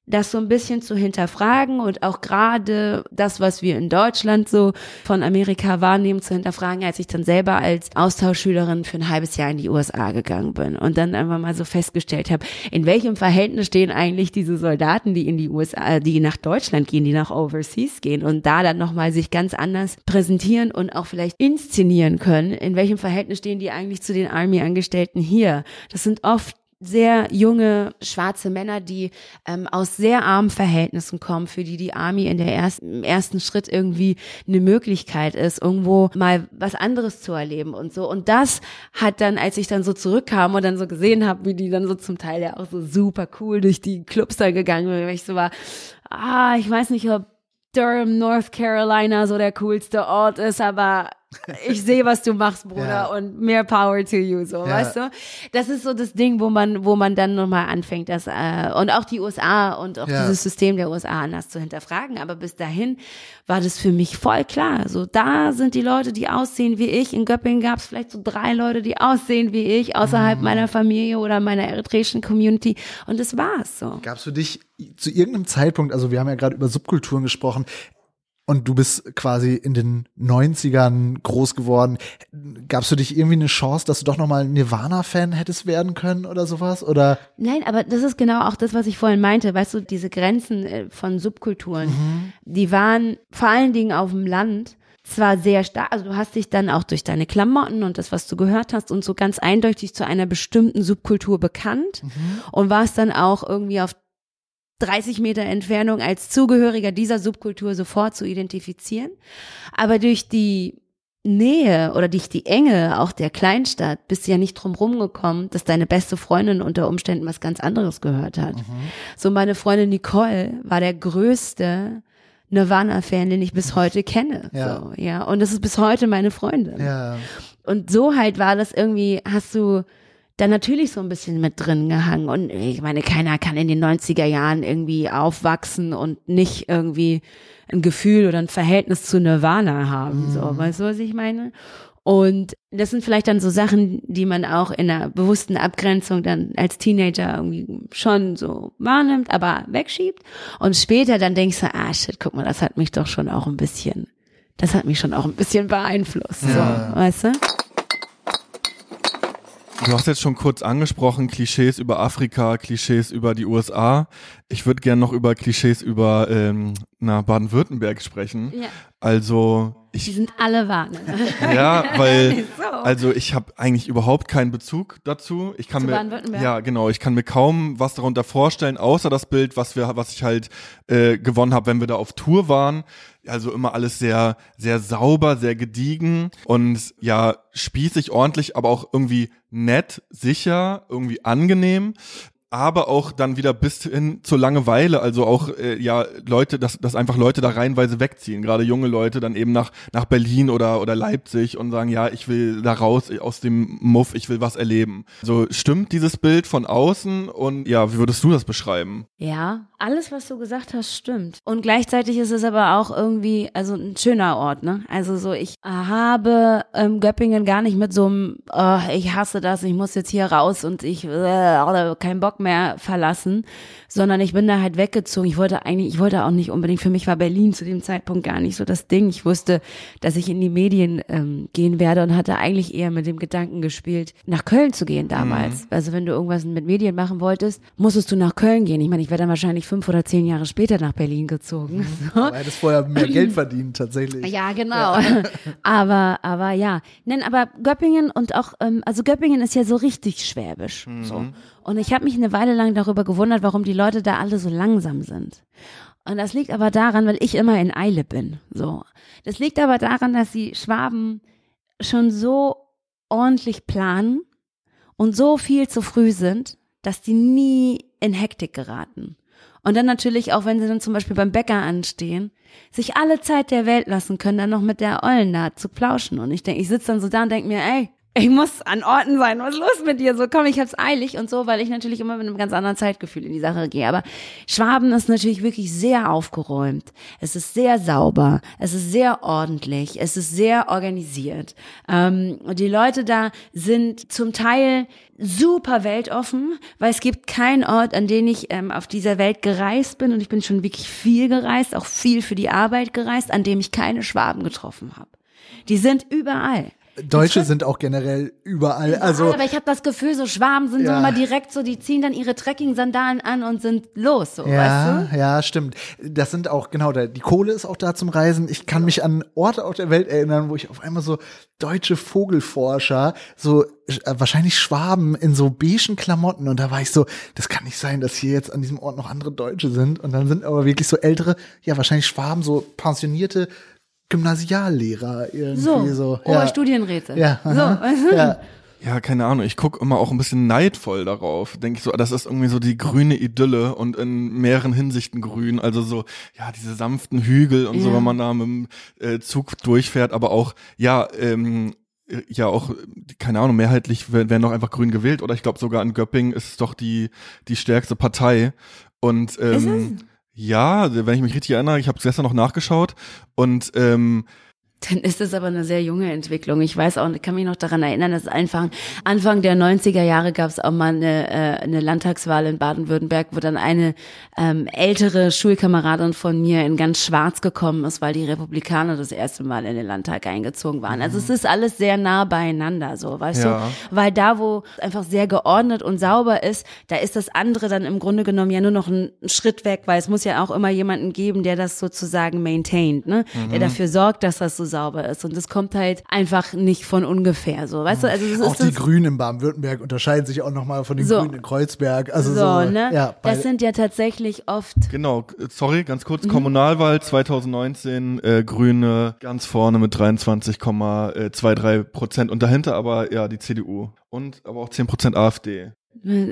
das so ein bisschen zu hinterfragen und auch gerade das, was wir in Deutschland so von Amerika wahrnehmen, zu hinterfragen, als ich dann selber als Austauschschülerin für ein halbes Jahr in die USA gegangen bin und dann einfach mal so festgestellt habe, in welchem Verhältnis stehen eigentlich diese Soldaten, die in die USA, die nach Deutschland gehen, die nach Overseas gehen und da dann nochmal sich ganz anders präsentieren und auch vielleicht inszenieren können, in welchem Verhältnis stehen die eigentlich zu den Army-Angestellten hier. Das sind oft sehr junge schwarze Männer, die ähm, aus sehr armen Verhältnissen kommen, für die die Army in der ersten, im ersten Schritt irgendwie eine Möglichkeit ist, irgendwo mal was anderes zu erleben und so. Und das hat dann, als ich dann so zurückkam und dann so gesehen habe, wie die dann so zum Teil ja auch so super cool durch die Clubs da gegangen sind, weil ich so war, ah, ich weiß nicht, ob Durham, North Carolina so der coolste Ort ist, aber ich sehe, was du machst, Bruder, Ja. und mehr Power to you, so, Ja. weißt du? Das ist so das Ding, wo man, wo man dann nochmal anfängt, das, äh, und auch die USA und auch Ja. dieses System der USA anders zu hinterfragen. Aber bis dahin war das für mich voll klar. So, da sind die Leute, die aussehen wie ich. In Göppingen gab es vielleicht so drei Leute, die aussehen wie ich, außerhalb Mhm. meiner Familie oder meiner eritreischen Community. Und das war's so. Gab es für dich zu irgendeinem Zeitpunkt, also wir haben ja gerade über Subkulturen gesprochen, und du bist quasi in den 90ern groß geworden. Gab es für dich irgendwie eine Chance, dass du doch nochmal Nirvana-Fan hättest werden können oder sowas? Oder Nein, aber das ist genau auch das, was ich vorhin meinte. Weißt du, diese Grenzen äh, von Subkulturen, die waren vor allen Dingen auf dem Land zwar sehr stark, also du hast dich dann auch durch deine Klamotten und das, was du gehört hast und so ganz eindeutig zu einer bestimmten Subkultur bekannt und warst dann auch irgendwie auf 30 Meter Entfernung als Zugehöriger dieser Subkultur sofort zu identifizieren. Aber durch die Nähe oder durch die Enge auch der Kleinstadt bist du ja nicht drum rumgekommen, dass deine beste Freundin unter Umständen was ganz anderes gehört hat. So meine Freundin Nicole war der größte Nirvana-Fan, den ich bis heute kenne. Ja. So, ja. Und das ist bis heute meine Freundin. ja, Und so halt war das irgendwie, hast du da natürlich so ein bisschen mit drin gehangen. Und ich meine, keiner kann in den 90er Jahren irgendwie aufwachsen und nicht irgendwie ein Gefühl oder ein Verhältnis zu Nirvana haben. So, weißt du, was ich meine? Und das sind vielleicht dann so Sachen, die man auch in einer bewussten Abgrenzung dann als Teenager irgendwie schon so wahrnimmt, aber wegschiebt. Und später dann denkst du, ah shit, guck mal, das hat mich doch schon auch ein bisschen, das hat mich schon auch ein bisschen beeinflusst. Ja. So, weißt du? Du hast jetzt schon kurz angesprochen, Klischees über Afrika, Klischees über die USA. Ich würde gern noch über Klischees über ähm, na, Baden-Württemberg sprechen. Ja. Also Die ich sind alle wahr. Ne? ja, weil so. also ich habe eigentlich überhaupt keinen Bezug dazu. Ich kann Zu mir ja genau, ich kann mir kaum was darunter vorstellen, außer das Bild, was wir, was ich halt äh, gewonnen habe, wenn wir da auf Tour waren. Also immer alles sehr, sehr sauber, sehr gediegen und ja spießig, ordentlich, aber auch irgendwie nett, sicher, irgendwie angenehm aber auch dann wieder bis hin zur Langeweile, also auch äh, ja Leute, dass, dass einfach Leute da reihenweise wegziehen, gerade junge Leute dann eben nach nach Berlin oder oder Leipzig und sagen, ja, ich will da raus aus dem Muff, ich will was erleben. So stimmt dieses Bild von außen und ja, wie würdest du das beschreiben? Ja, alles, was du gesagt hast, stimmt. Und gleichzeitig ist es aber auch irgendwie, also ein schöner Ort, ne? Also so, ich habe ähm, Göppingen gar nicht mit so einem, oh, ich hasse das, ich muss jetzt hier raus und ich äh, keinen Bock mehr verlassen, sondern ich bin da halt weggezogen. Ich wollte eigentlich, ich wollte auch nicht unbedingt, für mich war Berlin zu dem Zeitpunkt gar nicht so das Ding. Ich wusste, dass ich in die Medien ähm, gehen werde und hatte eigentlich eher mit dem Gedanken gespielt, nach Köln zu gehen damals. Also wenn du irgendwas mit Medien machen wolltest, musstest du nach Köln gehen. Ich meine, ich wäre dann wahrscheinlich fünf oder zehn Jahre später nach Berlin gezogen. So. aber hättest vorher mehr Geld verdient, tatsächlich. Ja, genau. aber, aber ja. Nein, aber Göppingen und auch, ähm, also Göppingen ist ja so richtig schwäbisch. So. Und ich habe mich eine Weile lang darüber gewundert, warum die Leute da alle so langsam sind. Und das liegt aber daran, weil ich immer in Eile bin. So. Das liegt aber daran, dass die Schwaben schon so ordentlich planen und so viel zu früh sind, dass die nie in Hektik geraten. Und dann natürlich auch, wenn sie dann zum Beispiel beim Bäcker anstehen, sich alle Zeit der Welt lassen können, dann noch mit der Ollen da zu plauschen. Und ich denke, ich sitze dann so da und denke mir, ey, ich muss an Orten sein, was ist los mit dir? So, komm, ich hab's eilig und so, weil ich natürlich immer mit einem ganz anderen Zeitgefühl in die Sache gehe. Aber Schwaben ist natürlich wirklich sehr aufgeräumt. Es ist sehr sauber. Es ist sehr ordentlich. Es ist sehr organisiert. Ähm, die Leute da sind zum Teil super weltoffen, weil es gibt keinen Ort, an den ich ähm, auf dieser Welt gereist bin und ich bin schon wirklich viel gereist, auch viel für die Arbeit gereist, an dem ich keine Schwaben getroffen habe. Die sind überall. Deutsche sind auch generell überall. Also, aber ich habe das Gefühl, so Schwaben sind so Ja. immer direkt so, die ziehen dann ihre Trekking-Sandalen an und sind los, so, ja, weißt du? ja, stimmt. Das sind auch, genau, da, die Kohle ist auch da zum Reisen. Ich kann mich an Orte auf der Welt erinnern, wo ich auf einmal so deutsche Vogelforscher, so äh, wahrscheinlich Schwaben in so beigen Klamotten und da war ich so, das kann nicht sein, dass hier jetzt an diesem Ort noch andere Deutsche sind und dann sind aber wirklich so ältere, ja, wahrscheinlich Schwaben, so pensionierte Gymnasiallehrer irgendwie So, so. Oberstudienräte. Ja, so, aha. weißt du? ja. Ja, keine Ahnung. Ich guck immer auch ein bisschen neidvoll darauf. Denke ich so, das ist irgendwie so die grüne Idylle und in mehreren Hinsichten grün. Also so, ja, diese sanften Hügel und so, Ja. wenn man da mit dem äh, Zug durchfährt, aber auch, ja, ähm, äh, ja auch, keine Ahnung, mehrheitlich werden werden doch einfach grün gewählt oder ich glaube sogar in Göppingen ist es doch die, die stärkste Partei. Und ähm, ja, wenn ich mich richtig erinnere, ich habe es gestern noch nachgeschaut und ähm, Dann ist es aber eine sehr junge Entwicklung. Ich weiß auch, ich kann mich noch daran erinnern, dass einfach Anfang der 90er Jahre gab es auch mal eine, äh, eine Landtagswahl in Baden-Württemberg, wo dann eine ähm, ältere Schulkameradin von mir in ganz schwarz gekommen ist, weil die Republikaner das erste Mal in den Landtag eingezogen waren. Also es ist alles sehr nah beieinander, so, weißt Ja. du? Weil da, wo es einfach sehr geordnet und sauber ist, da ist das andere dann im Grunde genommen ja nur noch ein Schritt weg, weil es muss ja auch immer jemanden geben, der das sozusagen maintaint, ne? Der dafür sorgt, dass das so sauber ist. Und das kommt halt einfach nicht von ungefähr, so, weißt du? Also das Auch ist die Grünen in Baden-Württemberg unterscheiden sich auch nochmal von den So. Grünen in Kreuzberg. Also so, so, ne? Ja, das sind ja tatsächlich oft Genau, äh, sorry, ganz Mhm. kurz, Kommunalwahl 2019, äh, Grüne ganz vorne mit 23,23 Prozent und dahinter aber ja die CDU und aber auch 10 Prozent AfD.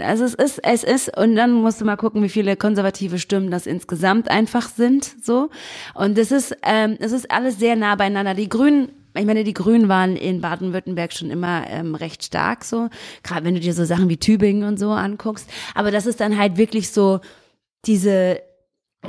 Also es ist, es ist, und dann musst du mal gucken, wie viele konservative Stimmen das insgesamt einfach sind, so. Und es ist, ähm, es ist alles sehr nah beieinander. Die Grünen, ich meine, die Grünen waren in Baden-Württemberg schon immer ähm, recht stark, so. Gerade wenn du dir so Sachen wie Tübingen und so anguckst. Aber das ist dann halt wirklich so diese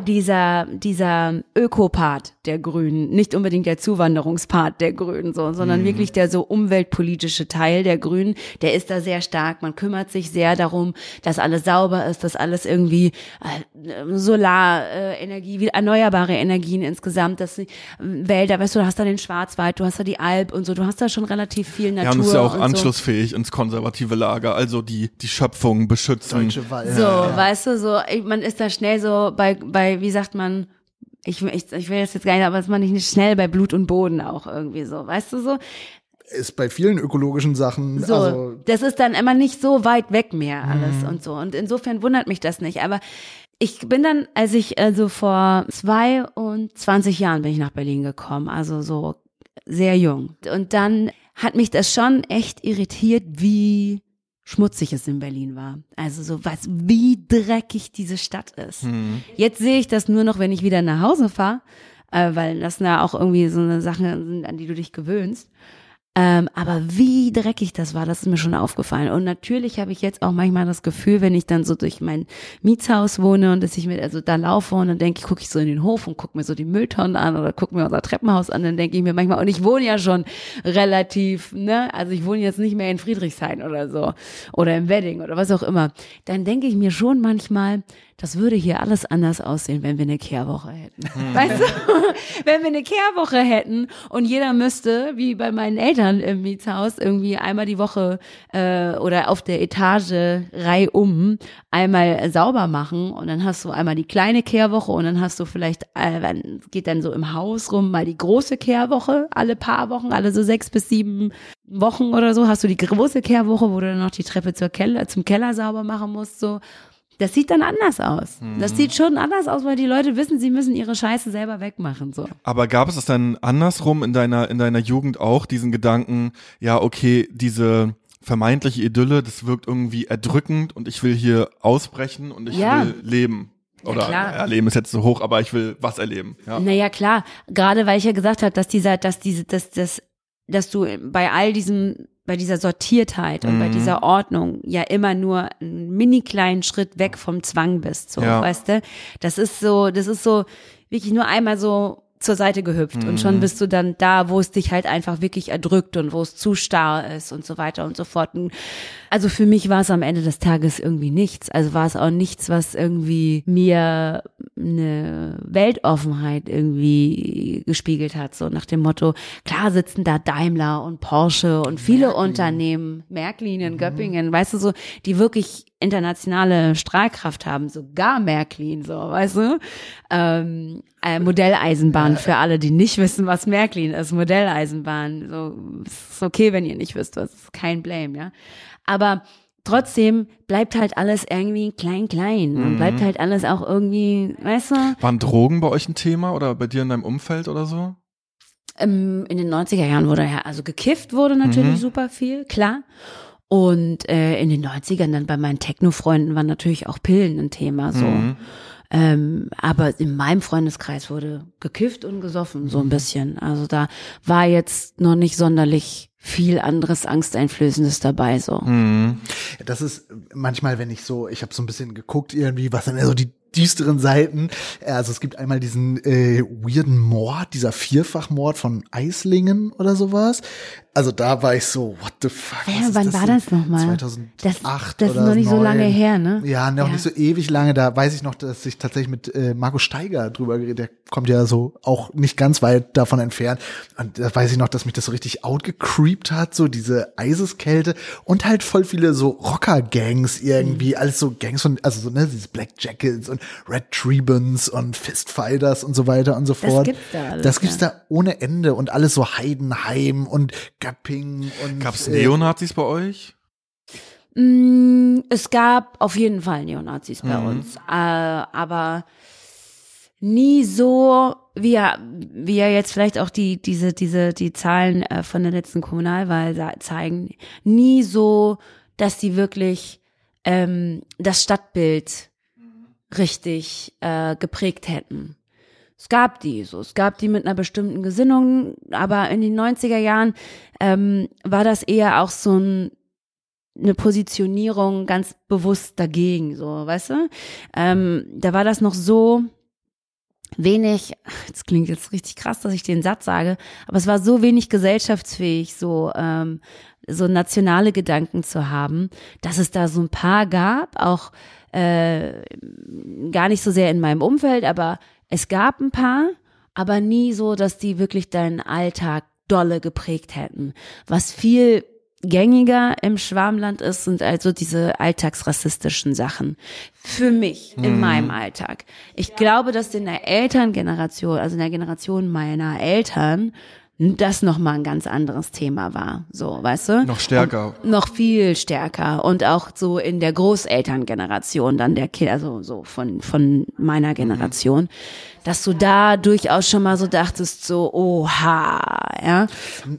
dieser, dieser Ökopart der Grünen, nicht unbedingt der Zuwanderungspart der Grünen, so, sondern wirklich der so umweltpolitische Teil der Grünen, der ist da sehr stark. Man kümmert sich sehr darum, dass alles sauber ist, dass alles irgendwie äh, Solarenergie, äh, Energie, wie erneuerbare Energien insgesamt, dass die, äh, Wälder, weißt du, du hast da den Schwarzwald, du hast da die Alp und so, du hast da schon relativ viel Natur. Ja, und ist ja auch und so. anschlussfähig ins konservative Lager, also die die Schöpfung beschützen. Deutsche Wahl. So, ja. weißt du, so, ich- man ist da schnell so bei, bei, wie sagt man, ich, ich, ich will das jetzt gar nicht, aber ist man nicht schnell bei Blut und Boden auch irgendwie so, weißt du so? Ist bei vielen ökologischen Sachen, So, also das ist dann immer nicht so weit weg mehr alles Mhm. und so. Und insofern wundert mich das nicht. Aber ich bin dann, als ich also vor 22 Jahren bin ich nach Berlin gekommen, also so sehr jung. Und dann hat mich das schon echt irritiert, wie schmutzig es in Berlin war. Also so was, wie dreckig diese Stadt ist. Jetzt sehe ich das nur noch, wenn ich wieder nach Hause fahre, äh, weil das ja auch irgendwie so eine Sache sind, an die du dich gewöhnst. Ähm, aber wie dreckig das war, das ist mir schon aufgefallen. Und natürlich habe ich jetzt auch manchmal das Gefühl, wenn ich dann so durch mein Mietshaus wohne und dass ich mir also da laufe und dann denke ich, gucke ich so in den Hof und gucke mir so die Mülltonnen an oder gucke mir unser Treppenhaus an, dann denke ich mir manchmal, und ich wohne ja schon relativ, ne, also ich wohne jetzt nicht mehr in Friedrichshain oder so oder im Wedding oder was auch immer, dann denke ich mir schon manchmal, das würde hier alles anders aussehen, wenn wir eine Kehrwoche hätten. Weißt du? wenn wir eine Kehrwoche hätten und jeder müsste, wie bei meinen Eltern im Mietshaus, irgendwie einmal die Woche äh, oder auf der Etage reihum einmal sauber machen und dann hast du einmal die kleine Kehrwoche und dann hast du vielleicht, äh, geht dann so im Haus rum mal die große Kehrwoche, alle paar Wochen, alle so sechs bis sieben Wochen oder so, hast du die große Kehrwoche, wo du dann noch die Treppe zur Keller, zum Keller sauber machen musst, so. Das sieht dann anders aus. Das sieht schon anders aus, weil die Leute wissen, sie müssen ihre Scheiße selber wegmachen, so. Aber gab es das dann andersrum in deiner in deiner Jugend auch diesen Gedanken, ja, okay, diese vermeintliche Idylle, das wirkt irgendwie erdrückend und ich will hier ausbrechen und ich Ja. will leben. Oder klar. erleben ist jetzt so hoch, aber ich will was erleben. Ja. Naja, klar. Gerade weil ich ja gesagt habe, dass dieser, dass diese, dass, dass, dass du bei all diesem, bei dieser Sortiertheit und bei Mhm. dieser Ordnung ja immer nur einen mini kleinen Schritt weg vom Zwang bist, so, Ja. weißt du? Das ist so, das ist so wirklich nur einmal so zur Seite gehüpft und Mhm. schon bist du dann da, wo es dich halt einfach wirklich erdrückt und wo es zu starr ist und so weiter und so fort. Und also für mich war es am Ende des Tages irgendwie nichts. Also war es auch nichts, was irgendwie mir eine Weltoffenheit irgendwie gespiegelt hat. So nach dem Motto, klar sitzen da Daimler und Porsche und viele Unternehmen, Märklin in Göppingen, weißt du so, die wirklich internationale Strahlkraft haben, sogar Märklin, so, weißt du? Ähm, äh, Modelleisenbahn für alle, die nicht wissen, was Märklin ist. Modelleisenbahn. So, ist okay, wenn ihr nicht wisst, was ist kein Blame, ja. Aber trotzdem bleibt halt alles irgendwie klein, klein. Und bleibt halt alles auch irgendwie, weißt du, Waren Drogen bei euch ein Thema oder bei dir in deinem Umfeld oder so? ähm, in den 90er Jahren wurde ja, also gekifft wurde natürlich Mhm. super viel, klar. Und äh, in den 90ern dann bei meinen Techno-Freunden waren natürlich auch Pillen ein Thema, so. Mhm. Ähm, aber in meinem Freundeskreis wurde gekifft und gesoffen, Mhm. so ein bisschen. Also da war jetzt noch nicht sonderlich viel anderes Angsteinflößendes dabei, so. Mhm. Das ist manchmal, wenn ich so, ich habe so ein bisschen geguckt irgendwie, was denn so die düsteren Seiten. Also es gibt einmal diesen äh, weirden Mord, dieser Vierfachmord von Eislingen oder sowas. Also da war ich so, what the fuck? Ja, ist wann war denn? das nochmal? 2008 Das, das ist oder noch nicht so 9. lange her, ne? Ja, noch Ja. nicht so ewig lange. Da weiß ich noch, dass ich tatsächlich mit äh, Marco Steiger drüber geredet. Der kommt ja so auch nicht ganz weit davon entfernt. Und da weiß ich noch, dass mich das so richtig outgecreept hat, so diese Eiseskälte und halt voll viele so Rocker-Gangs irgendwie, Mhm. alles so Gangs von, also so, ne, diese Black Jackets und Red Trebons und Fistfighters und so weiter und so Das fort. gibt's da alles, Das gibt's ja. da ohne Ende und alles so Heidenheim und Göpping und Gab's äh, Neonazis bei euch? Mm, Es gab auf jeden Fall Neonazis bei Mhm. uns, äh, aber nie so, wie ja, wie ja jetzt vielleicht auch die diese diese die Zahlen äh, von der letzten Kommunalwahl zeigen, nie so, dass die wirklich ähm, das Stadtbild richtig äh, geprägt hätten. Es gab die so, es gab die mit einer bestimmten Gesinnung, aber in den 90er Jahren ähm, war das eher auch so ein eine Positionierung ganz bewusst dagegen, so, weißt du? Ähm, da war das noch so wenig, das klingt jetzt richtig krass, dass ich den Satz sage, aber es war so wenig gesellschaftsfähig, so, ähm, so nationale Gedanken zu haben, dass es da so ein paar gab, auch äh, gar nicht so sehr in meinem Umfeld, aber es gab ein paar, aber nie so, dass die wirklich deinen Alltag dolle geprägt hätten. Was viel gängiger im Schwarmland ist, sind also diese alltagsrassistischen Sachen. Für mich, in meinem Alltag. Ich glaube, dass in der Elterngeneration, also in der Generation meiner Eltern, das nochmal ein ganz anderes Thema war. So, weißt du? Noch stärker. Und noch viel stärker. Und auch so in der Großelterngeneration, dann der Kind, also so von, von meiner Generation, dass du da durchaus schon mal so dachtest, so, oha, ja.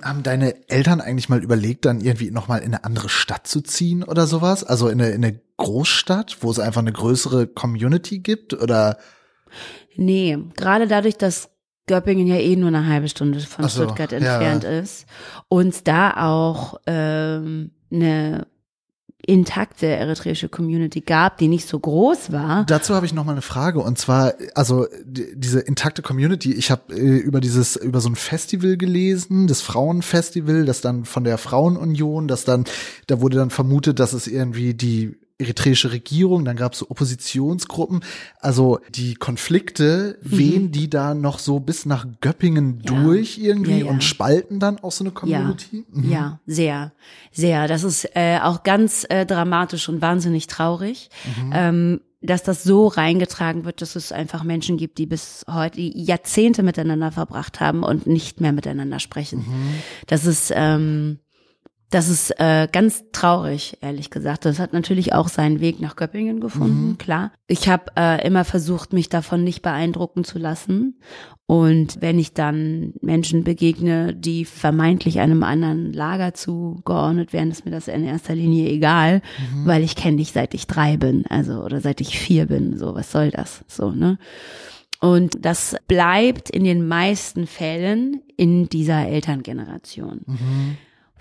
Haben deine Eltern eigentlich mal überlegt, dann irgendwie nochmal in eine andere Stadt zu ziehen oder sowas? Also in eine, in eine Großstadt, wo es einfach eine größere Community gibt? Oder Nee, gerade dadurch, dass Göppingen ja eh nur eine halbe Stunde von so, Stuttgart ja. entfernt ist und da auch ähm, eine intakte eritreische Community gab, die nicht so groß war. dazu habe ich noch mal eine Frage und zwar also die, diese intakte Community. Ich habe äh, über dieses über so ein Festival gelesen, das Frauenfestival, das dann von der Frauenunion, das dann da wurde dann vermutet, dass es irgendwie die eritreische Regierung, dann gab es so Oppositionsgruppen, also die Konflikte wehen die da noch so bis nach Göppingen Mhm. Ja. durch irgendwie Ja, ja. und spalten dann auch so eine Community. Mhm. Ja, sehr, sehr. Das ist äh, auch ganz äh, dramatisch und wahnsinnig traurig, Mhm. ähm, dass das so reingetragen wird, dass es einfach Menschen gibt, die bis heute Jahrzehnte miteinander verbracht haben und nicht mehr miteinander sprechen. Mhm. Das ist ähm, Das ist äh, ganz traurig, ehrlich gesagt. Das hat natürlich auch seinen Weg nach Göppingen gefunden, mhm. klar. Ich habe äh, immer versucht, mich davon nicht beeindrucken zu lassen. Und wenn ich dann Menschen begegne, die vermeintlich einem anderen Lager zugeordnet werden, ist mir das in erster Linie egal, mhm. weil ich kenne dich seit ich drei bin, also oder seit ich vier bin. So, was soll das? So, ne? Und das bleibt in den meisten Fällen in dieser Elterngeneration. Mhm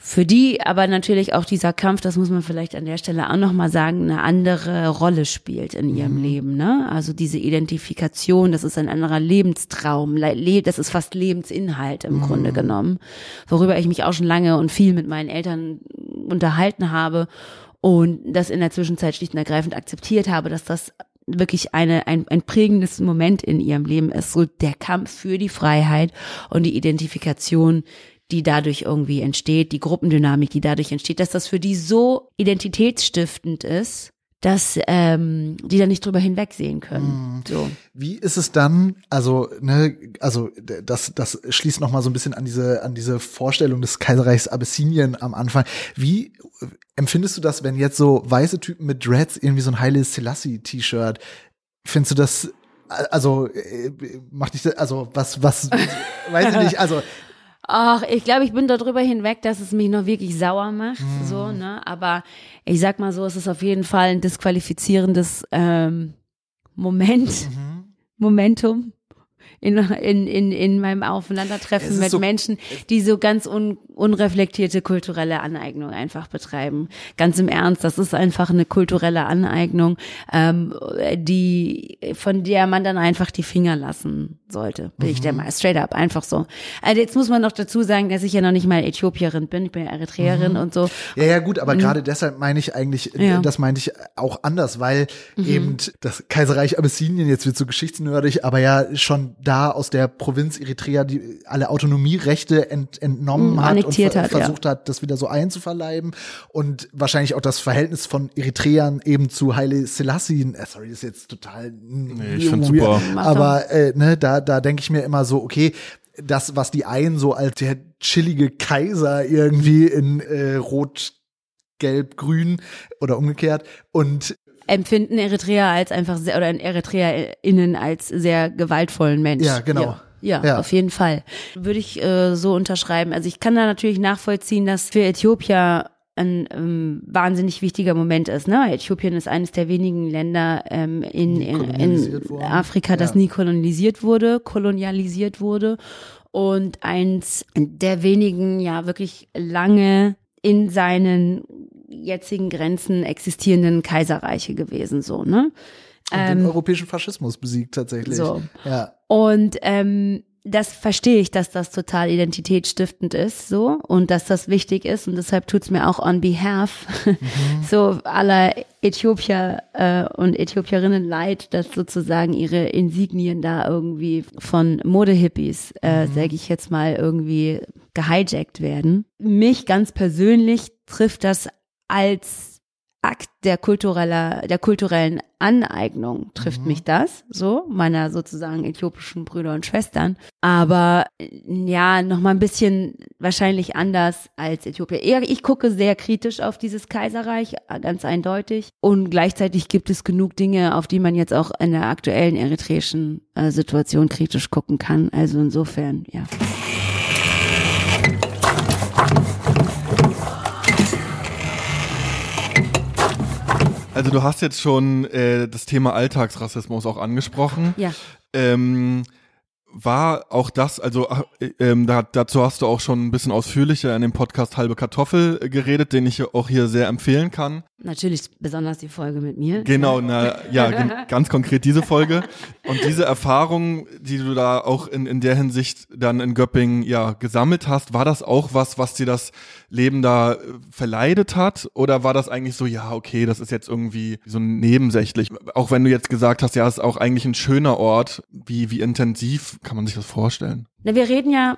für die aber natürlich auch dieser Kampf, das muss man vielleicht an der Stelle auch nochmal sagen, eine andere Rolle spielt in ihrem mhm. Leben. Ne? Also diese Identifikation, das ist ein anderer Lebenstraum, das ist fast Lebensinhalt im mhm. Grunde genommen, worüber ich mich auch schon lange und viel mit meinen Eltern unterhalten habe und das in der Zwischenzeit schlicht und ergreifend akzeptiert habe, dass das wirklich eine, ein, ein prägendes Moment in ihrem Leben ist, so der Kampf für die Freiheit und die Identifikation die dadurch irgendwie entsteht, die Gruppendynamik, die dadurch entsteht, dass das für die so identitätsstiftend ist, dass ähm, die da nicht drüber hinwegsehen können. Mhm. So. Wie ist es dann? Also ne, also das das schließt noch mal so ein bisschen an diese an diese Vorstellung des Kaiserreichs Abyssinien am Anfang. Wie empfindest du das, wenn jetzt so weiße Typen mit Dreads irgendwie so ein Haile Selassie T-Shirt? Findest du das also äh, macht dich also was was weiß ich nicht also Ach, ich glaube, ich bin darüber hinweg, dass es mich noch wirklich sauer macht, mhm. so, ne? Aber ich sag mal so, es ist auf jeden Fall ein disqualifizierendes ähm, Moment, mhm. Momentum in, in, in, in meinem Aufeinandertreffen mit so, Menschen, die so ganz un, unreflektierte kulturelle Aneignung einfach betreiben. Ganz im Ernst, das ist einfach eine kulturelle Aneignung, ähm, die von der man dann einfach die Finger lassen sollte. Bin mhm. ich der mhm. mal straight up, einfach so. Also jetzt muss man noch dazu sagen, dass ich ja noch nicht mal Äthiopierin bin, ich bin ja Eritreerin mhm. und so. Ja, ja, gut, aber mhm. gerade deshalb meine ich eigentlich, ja. das meinte ich auch anders, weil mhm. eben das Kaiserreich Abyssinien, jetzt wird so geschichtsnördig, aber ja schon da da aus der Provinz Eritrea die alle Autonomierechte ent, entnommen mm, hat und ver hat, versucht ja. hat, das wieder so einzuverleiben und wahrscheinlich auch das Verhältnis von Eritreern eben zu Haile Selassie, äh, sorry, das ist jetzt total nee, ich weird, super. aber äh, ne, da da denke ich mir immer so, okay, das was die einen so als der chillige Kaiser irgendwie in äh, rot gelb grün oder umgekehrt und empfinden Eritreer als einfach sehr, oder EritreerInnen als sehr gewaltvollen Mensch. Ja, genau. Ja. Ja, ja, auf jeden Fall. Würde ich äh, so unterschreiben. Also ich kann da natürlich nachvollziehen, dass für Äthiopier ein ähm, wahnsinnig wichtiger Moment ist. Ne? Äthiopien ist eines der wenigen Länder ähm, in, in, in Afrika, das ja. nie kolonisiert wurde, kolonialisiert wurde und eins der wenigen ja wirklich lange in seinen jetzigen Grenzen existierenden Kaiserreiche gewesen, so, ne? Und ähm, den europäischen Faschismus besiegt tatsächlich. So. Ja. Und ähm, das verstehe ich, dass das total identitätsstiftend ist, so und dass das wichtig ist und deshalb tut's mir auch on behalf mhm. so aller Äthiopier äh, und Äthiopierinnen leid, dass sozusagen ihre Insignien da irgendwie von Modehippies, äh, mhm. sage ich jetzt mal, irgendwie gehijackt werden. Mich ganz persönlich trifft das als Akt der kultureller, der kulturellen Aneignung trifft mhm. mich das, so, meiner sozusagen äthiopischen Brüder und Schwestern. Aber ja, nochmal ein bisschen wahrscheinlich anders als Äthiopien. Ich gucke sehr kritisch auf dieses Kaiserreich, ganz eindeutig. Und gleichzeitig gibt es genug Dinge, auf die man jetzt auch in der aktuellen eritreischen äh, Situation kritisch gucken kann. Also insofern, ja. Also du hast jetzt schon äh, das Thema Alltagsrassismus auch angesprochen. Ja. Ähm, war auch das, also äh, ähm, da, dazu hast du auch schon ein bisschen ausführlicher in dem Podcast Halbe Kartoffel geredet, den ich auch hier sehr empfehlen kann. Natürlich besonders die Folge mit mir. Genau, na, ja, ganz konkret diese Folge. Und diese Erfahrung, die du da auch in, in der Hinsicht dann in Göppingen ja gesammelt hast, war das auch was, was dir das Leben da äh, verleidet hat? Oder war das eigentlich so, ja, okay, das ist jetzt irgendwie so nebensächlich? Auch wenn du jetzt gesagt hast, ja, es ist auch eigentlich ein schöner Ort, wie, wie intensiv kann man sich das vorstellen? Na, wir reden ja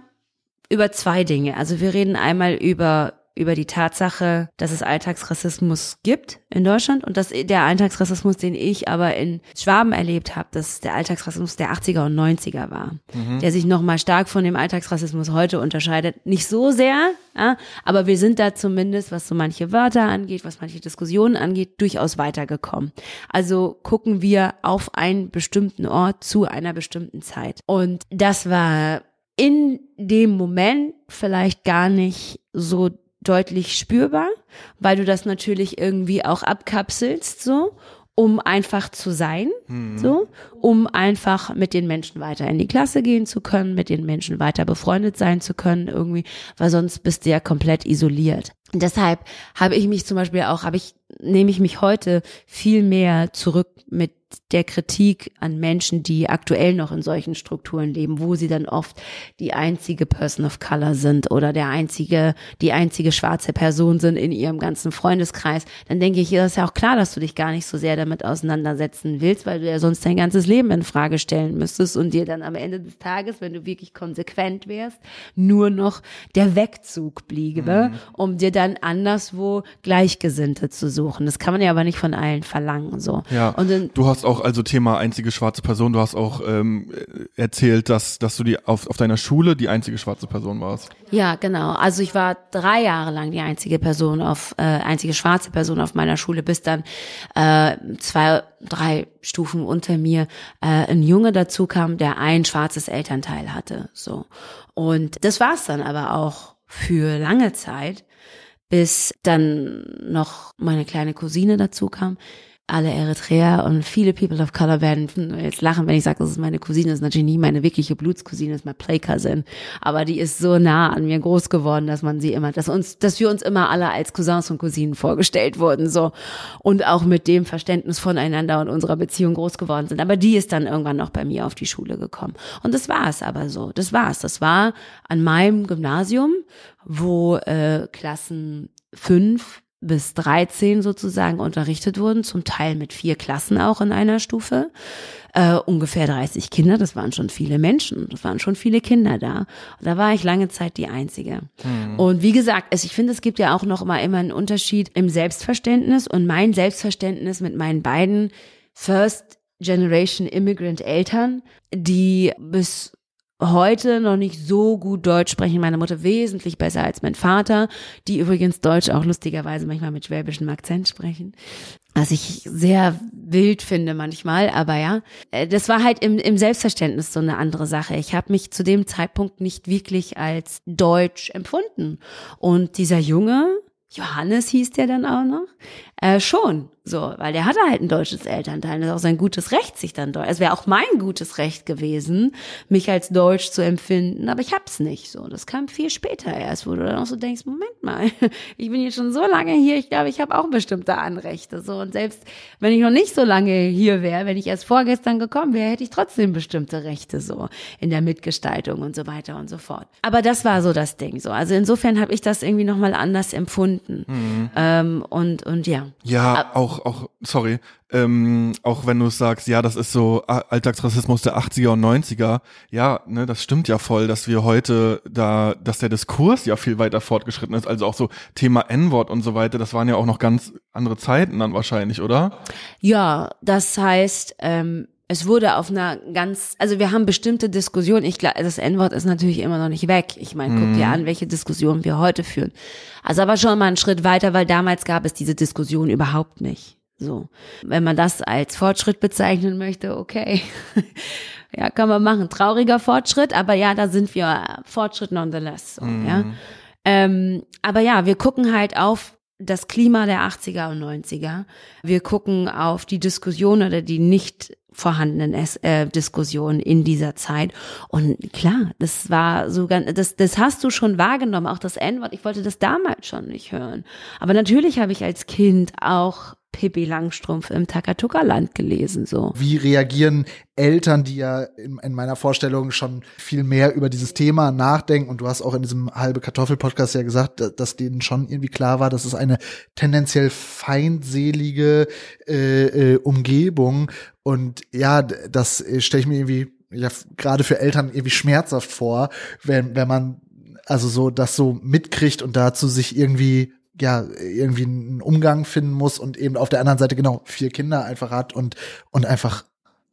über zwei Dinge. Also wir reden einmal über über die Tatsache, dass es Alltagsrassismus gibt in Deutschland und dass der Alltagsrassismus, den ich aber in Schwaben erlebt habe, dass der Alltagsrassismus der 80er und 90er war, mhm. der sich nochmal stark von dem Alltagsrassismus heute unterscheidet. Nicht so sehr, ja, aber wir sind da zumindest, was so manche Wörter angeht, was manche Diskussionen angeht, durchaus weitergekommen. Also gucken wir auf einen bestimmten Ort zu einer bestimmten Zeit. Und das war in dem Moment vielleicht gar nicht so deutlich spürbar, weil du das natürlich irgendwie auch abkapselst so um einfach zu sein, mhm. so, um einfach mit den Menschen weiter in die Klasse gehen zu können, mit den Menschen weiter befreundet sein zu können, irgendwie, weil sonst bist du ja komplett isoliert. Und deshalb habe ich mich zum Beispiel auch, habe ich, nehme ich mich heute viel mehr zurück mit der Kritik an Menschen, die aktuell noch in solchen Strukturen leben, wo sie dann oft die einzige Person of Color sind oder der einzige, die einzige schwarze Person sind in ihrem ganzen Freundeskreis, dann denke ich, das ist ja auch klar, dass du dich gar nicht so sehr damit auseinandersetzen willst, weil du ja sonst dein ganzes Leben in Frage stellen müsstest und dir dann am Ende des Tages, wenn du wirklich konsequent wärst, nur noch der Wegzug bliebe, mhm. um dir dann anderswo Gleichgesinnte zu suchen. Das kann man ja aber nicht von allen verlangen, so. Ja. Und dann, du hast auch also Thema einzige schwarze Person. Du hast auch ähm, erzählt, dass dass du die auf, auf deiner Schule die einzige schwarze Person warst. Ja, genau. Also ich war drei Jahre lang die einzige Person auf äh, einzige schwarze Person auf meiner Schule, bis dann äh, zwei drei Stufen unter mir äh, ein Junge dazu kam, der ein schwarzes Elternteil hatte. So und das war's dann aber auch für lange Zeit, bis dann noch meine kleine Cousine dazu kam alle Eritreer und viele People of Color werden jetzt lachen, wenn ich sage, das ist meine Cousine, das ist natürlich nicht meine wirkliche Blutscousine, das ist meine Play Cousin, aber die ist so nah an mir groß geworden, dass man sie immer, dass uns, dass wir uns immer alle als Cousins und Cousinen vorgestellt wurden, so. Und auch mit dem Verständnis voneinander und unserer Beziehung groß geworden sind. Aber die ist dann irgendwann noch bei mir auf die Schule gekommen. Und das war es aber so, das war es, das war an meinem Gymnasium, wo äh, Klassen fünf bis 13 sozusagen unterrichtet wurden, zum Teil mit vier Klassen auch in einer Stufe. Äh, ungefähr 30 Kinder, das waren schon viele Menschen, das waren schon viele Kinder da. Und da war ich lange Zeit die Einzige. Mhm. Und wie gesagt, ich finde, es gibt ja auch noch mal immer einen Unterschied im Selbstverständnis und mein Selbstverständnis mit meinen beiden First Generation Immigrant Eltern, die bis heute noch nicht so gut Deutsch sprechen. Meine Mutter wesentlich besser als mein Vater, die übrigens Deutsch auch lustigerweise manchmal mit schwäbischem Akzent sprechen. Was ich sehr wild finde manchmal, aber ja, äh, das war halt im, im Selbstverständnis so eine andere Sache. Ich habe mich zu dem Zeitpunkt nicht wirklich als deutsch empfunden. Und dieser Junge, Johannes hieß der dann auch noch, äh, schon. So, weil der hatte halt ein deutsches Elternteil. Das ist auch sein gutes Recht, sich dann deutsch. Es wäre auch mein gutes Recht gewesen, mich als deutsch zu empfinden, aber ich hab's nicht. So, das kam viel später erst, wo du dann auch so denkst, Moment mal, ich bin jetzt schon so lange hier, ich glaube, ich habe auch bestimmte Anrechte. So, und selbst wenn ich noch nicht so lange hier wäre, wenn ich erst vorgestern gekommen wäre, hätte ich trotzdem bestimmte Rechte so in der Mitgestaltung und so weiter und so fort. Aber das war so das Ding. So, also insofern habe ich das irgendwie nochmal anders empfunden. Mhm. Ähm, und und ja. Ja, auch auch, auch, sorry, ähm, auch wenn du sagst, ja, das ist so Alltagsrassismus der 80er und 90er, ja, ne, das stimmt ja voll, dass wir heute da, dass der Diskurs ja viel weiter fortgeschritten ist, also auch so Thema N-Wort und so weiter, das waren ja auch noch ganz andere Zeiten dann wahrscheinlich, oder? Ja, das heißt, ähm, es wurde auf einer ganz, also wir haben bestimmte Diskussionen. Ich glaube, das N-Wort ist natürlich immer noch nicht weg. Ich meine, guck dir mhm. an, welche Diskussionen wir heute führen. Also aber schon mal einen Schritt weiter, weil damals gab es diese Diskussion überhaupt nicht. So, wenn man das als Fortschritt bezeichnen möchte, okay, ja, kann man machen. Trauriger Fortschritt, aber ja, da sind wir Fortschritt nonetheless. So, mhm. ja. Ähm, aber ja, wir gucken halt auf das Klima der 80er und 90er. Wir gucken auf die Diskussion oder die nicht vorhandenen äh, Diskussionen in dieser Zeit. Und klar, das war so ganz, das, das hast du schon wahrgenommen, auch das N-Wort. Ich wollte das damals schon nicht hören. Aber natürlich habe ich als Kind auch Pippi Langstrumpf im Takatuka-Land gelesen, so. Wie reagieren Eltern, die ja in, in, meiner Vorstellung schon viel mehr über dieses Thema nachdenken und du hast auch in diesem halbe Kartoffel-Podcast ja gesagt, dass denen schon irgendwie klar war, dass es eine tendenziell feindselige äh, äh, Umgebung und ja, das stelle ich mir irgendwie ja gerade für Eltern irgendwie schmerzhaft vor, wenn wenn man also so das so mitkriegt und dazu sich irgendwie ja irgendwie einen Umgang finden muss und eben auf der anderen Seite genau vier Kinder einfach hat und und einfach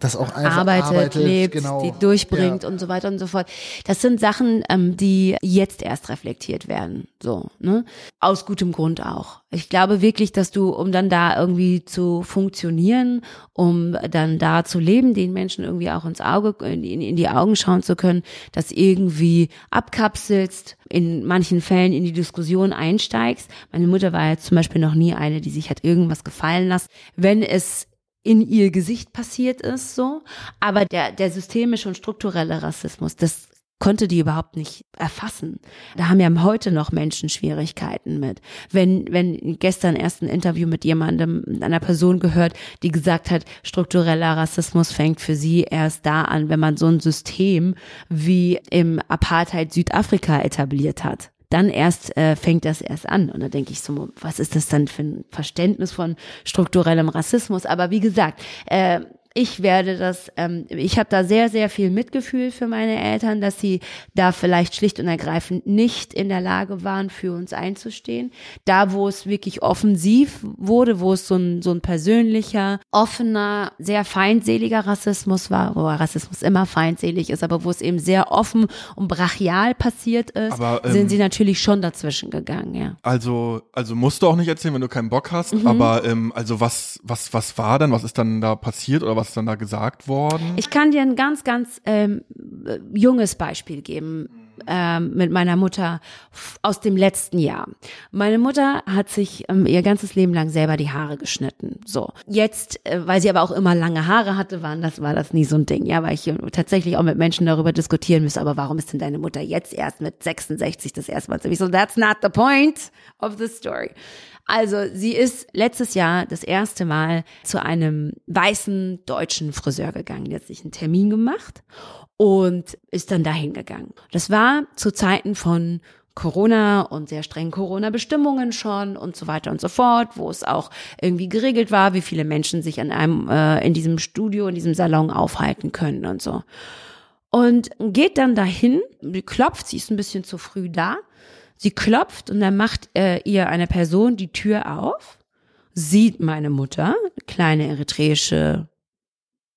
das auch einfach arbeitet, arbeitet lebt, genau. die durchbringt Ja. und so weiter und so fort. Das sind Sachen, ähm, die jetzt erst reflektiert werden. So, ne? Aus gutem Grund auch. Ich glaube wirklich, dass du, um dann da irgendwie zu funktionieren, um dann da zu leben, den Menschen irgendwie auch ins Auge, in, in, die Augen schauen zu können, das irgendwie abkapselst, in manchen Fällen in die Diskussion einsteigst. Meine Mutter war jetzt zum Beispiel noch nie eine, die sich hat irgendwas gefallen lassen. Wenn es in ihr Gesicht passiert ist, so. Aber der, der systemische und strukturelle Rassismus, das konnte die überhaupt nicht erfassen. Da haben ja heute noch Menschen Schwierigkeiten mit. Wenn, wenn gestern erst ein Interview mit jemandem, einer Person gehört, die gesagt hat, struktureller Rassismus fängt für sie erst da an, wenn man so ein System wie im Apartheid Südafrika etabliert hat dann erst äh, fängt das erst an. Und da denke ich so, was ist das dann für ein Verständnis von strukturellem Rassismus? Aber wie gesagt, äh, ich werde das, ähm, ich habe da sehr, sehr viel Mitgefühl für meine Eltern, dass sie da vielleicht schlicht und ergreifend nicht in der Lage waren, für uns einzustehen. Da, wo es wirklich offensiv wurde, wo es so ein, so ein persönlicher, offener, sehr feindseliger Rassismus war, wo Rassismus immer feindselig ist, aber wo es eben sehr offen und brachial passiert ist, Aber, ähm, sind sie natürlich schon dazwischen gegangen, ja. Also, also musst du auch nicht erzählen, wenn du keinen Bock hast, Mhm. aber ähm, also was, was, was war dann, was ist dann da passiert oder was ist dann da gesagt worden? Ich kann dir ein ganz, ganz ähm, äh, junges Beispiel geben ähm, mit meiner Mutter aus dem letzten Jahr. Meine Mutter hat sich ähm, ihr ganzes Leben lang selber die Haare geschnitten. So jetzt, äh, weil sie aber auch immer lange Haare hatte, waren das war das nie so ein Ding. Ja, weil ich äh, tatsächlich auch mit Menschen darüber diskutieren müsste. Aber warum ist denn deine Mutter jetzt erst mit 66 das erste Mal? so? Ich so, that's not the point of the story. Also sie ist letztes Jahr das erste Mal zu einem weißen deutschen Friseur gegangen. Die hat sich einen Termin gemacht und ist dann dahin gegangen. Das war zu Zeiten von Corona und sehr strengen Corona-Bestimmungen schon und so weiter und so fort, wo es auch irgendwie geregelt war, wie viele Menschen sich an einem äh, in diesem Studio, in diesem Salon aufhalten können und so. Und geht dann dahin, klopft, sie ist ein bisschen zu früh da. Sie klopft und dann macht äh, ihr eine Person die Tür auf, sieht meine Mutter, kleine eritreische,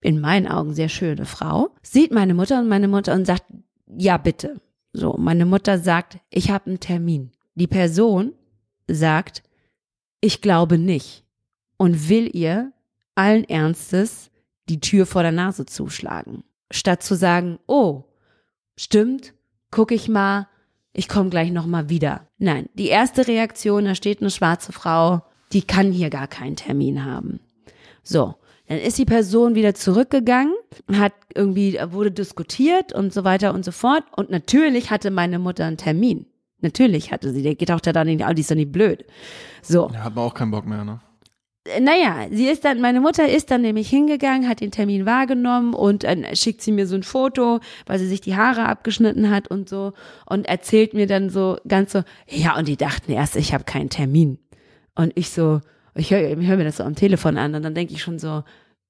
in meinen Augen sehr schöne Frau, sieht meine Mutter und meine Mutter und sagt, ja bitte. So, meine Mutter sagt, ich habe einen Termin. Die Person sagt, ich glaube nicht und will ihr allen Ernstes die Tür vor der Nase zuschlagen. Statt zu sagen, oh, stimmt, guck ich mal, ich komme gleich nochmal wieder. Nein, die erste Reaktion, da steht eine schwarze Frau, die kann hier gar keinen Termin haben. So, dann ist die Person wieder zurückgegangen, hat irgendwie, wurde diskutiert und so weiter und so fort. Und natürlich hatte meine Mutter einen Termin. Natürlich hatte sie, der geht auch da nicht, die ist doch nicht blöd. So. Ja, hat man auch keinen Bock mehr, ne? Äh, Naja, sie ist dann, meine Mutter ist dann nämlich hingegangen, hat den Termin wahrgenommen und dann schickt sie mir so ein Foto, weil sie sich die Haare abgeschnitten hat und so und erzählt mir dann so ganz so, ja, und die dachten erst, ich habe keinen Termin. Und ich so, ich höre hör mir das so am Telefon an und dann denke ich schon so,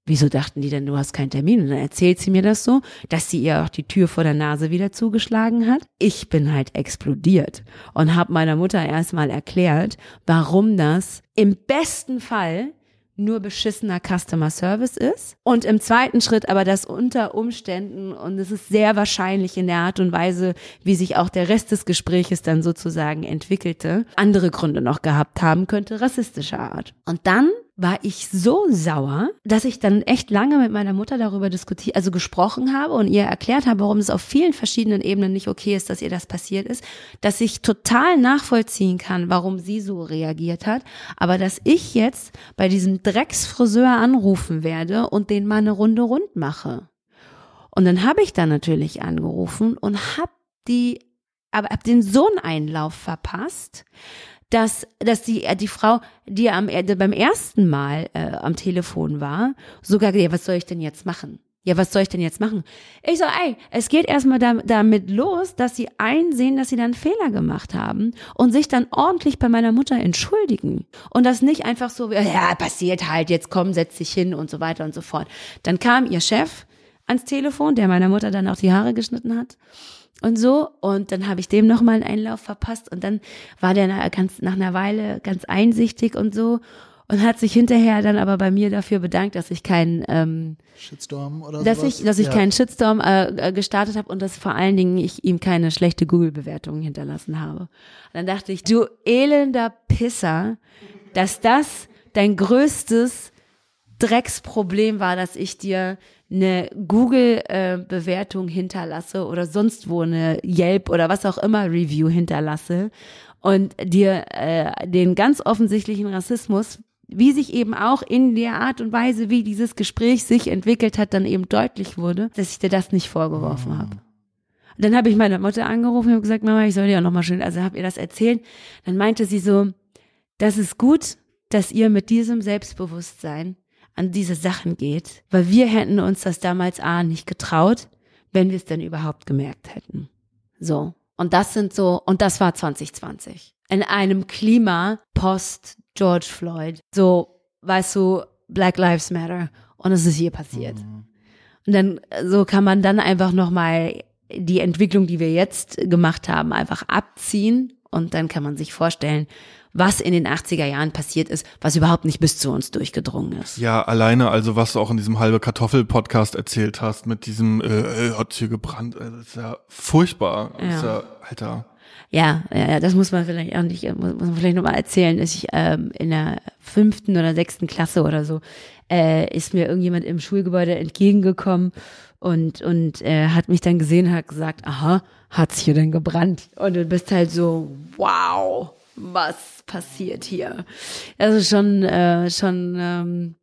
wieso dachten die denn, du hast keinen Termin? Und dann erzählt sie mir das so, dass sie ihr auch die Tür vor der Nase wieder zugeschlagen hat. Ich bin halt explodiert und habe meiner Mutter erstmal erklärt, warum das im besten Fall nur beschissener Customer Service ist und im zweiten Schritt aber das unter Umständen und es ist sehr wahrscheinlich in der Art und Weise, wie sich auch der Rest des Gespräches dann sozusagen entwickelte, andere Gründe noch gehabt haben könnte, rassistischer Art. Und dann war ich so sauer, dass ich dann echt lange mit meiner Mutter darüber diskutiert, also gesprochen habe und ihr erklärt habe, warum es auf vielen verschiedenen Ebenen nicht okay ist, dass ihr das passiert ist, dass ich total nachvollziehen kann, warum sie so reagiert hat, aber dass ich jetzt bei diesem Drecksfriseur anrufen werde und den mal eine Runde rund mache. Und dann habe ich da natürlich angerufen und hab die, aber hab den so einen Einlauf verpasst, dass, dass die, äh, die Frau, die am, äh, beim ersten Mal äh, am Telefon war, sogar, ja, was soll ich denn jetzt machen? Ja, was soll ich denn jetzt machen? Ich so, ey, es geht erstmal da, damit los, dass sie einsehen, dass sie dann Fehler gemacht haben und sich dann ordentlich bei meiner Mutter entschuldigen. Und das nicht einfach so, ja, passiert halt, jetzt komm, setz dich hin und so weiter und so fort. Dann kam ihr Chef ans Telefon, der meiner Mutter dann auch die Haare geschnitten hat und so. Und dann habe ich dem nochmal einen Einlauf verpasst und dann war der nach, ganz, nach einer Weile ganz einsichtig und so und hat sich hinterher dann aber bei mir dafür bedankt, dass ich keinen ähm, Shitstorm oder dass sowas? ich dass ich Ja. keinen Shitstorm äh, äh, gestartet habe und dass vor allen Dingen ich ihm keine schlechte Google Bewertung hinterlassen habe. Und dann dachte ich, du elender Pisser, dass das dein größtes Drecksproblem war, dass ich dir eine Google-Bewertung hinterlasse oder sonst wo eine Yelp oder was auch immer Review hinterlasse und dir äh, den ganz offensichtlichen Rassismus, wie sich eben auch in der Art und Weise, wie dieses Gespräch sich entwickelt hat, dann eben deutlich wurde, dass ich dir das nicht vorgeworfen habe. Und dann habe ich meine Mutter angerufen und habe gesagt, Mama, ich soll dir auch noch mal schön, also habe ihr das erzählt. Dann meinte sie so, das ist gut, dass ihr mit diesem Selbstbewusstsein an diese Sachen geht, weil wir hätten uns das damals A nicht getraut, wenn wir es denn überhaupt gemerkt hätten. So. Und das sind so, und das war 2020. In einem Klima post George Floyd. So, weißt du, Black Lives Matter. Und es ist hier passiert. Und dann, so kann man dann einfach nochmal die Entwicklung, die wir jetzt gemacht haben, einfach abziehen. Und dann kann man sich vorstellen, was in den 80er Jahren passiert ist, was überhaupt nicht bis zu uns durchgedrungen ist. Ja, alleine, also was du auch in diesem halbe Kartoffel-Podcast erzählt hast, mit diesem äh, äh, hat hier gebrannt, äh, das ist ja furchtbar. Das ist Ja. ja, Alter. Ja, ja, ja, das muss man vielleicht auch nicht, muss, muss man vielleicht nochmal erzählen, dass ich ähm, in der fünften oder sechsten Klasse oder so, äh, ist mir irgendjemand im Schulgebäude entgegengekommen und, und äh, hat mich dann gesehen, hat gesagt, aha, hat's hier denn gebrannt? Und du bist halt so, wow, was passiert hier? Ist schon, äh, schon ähm,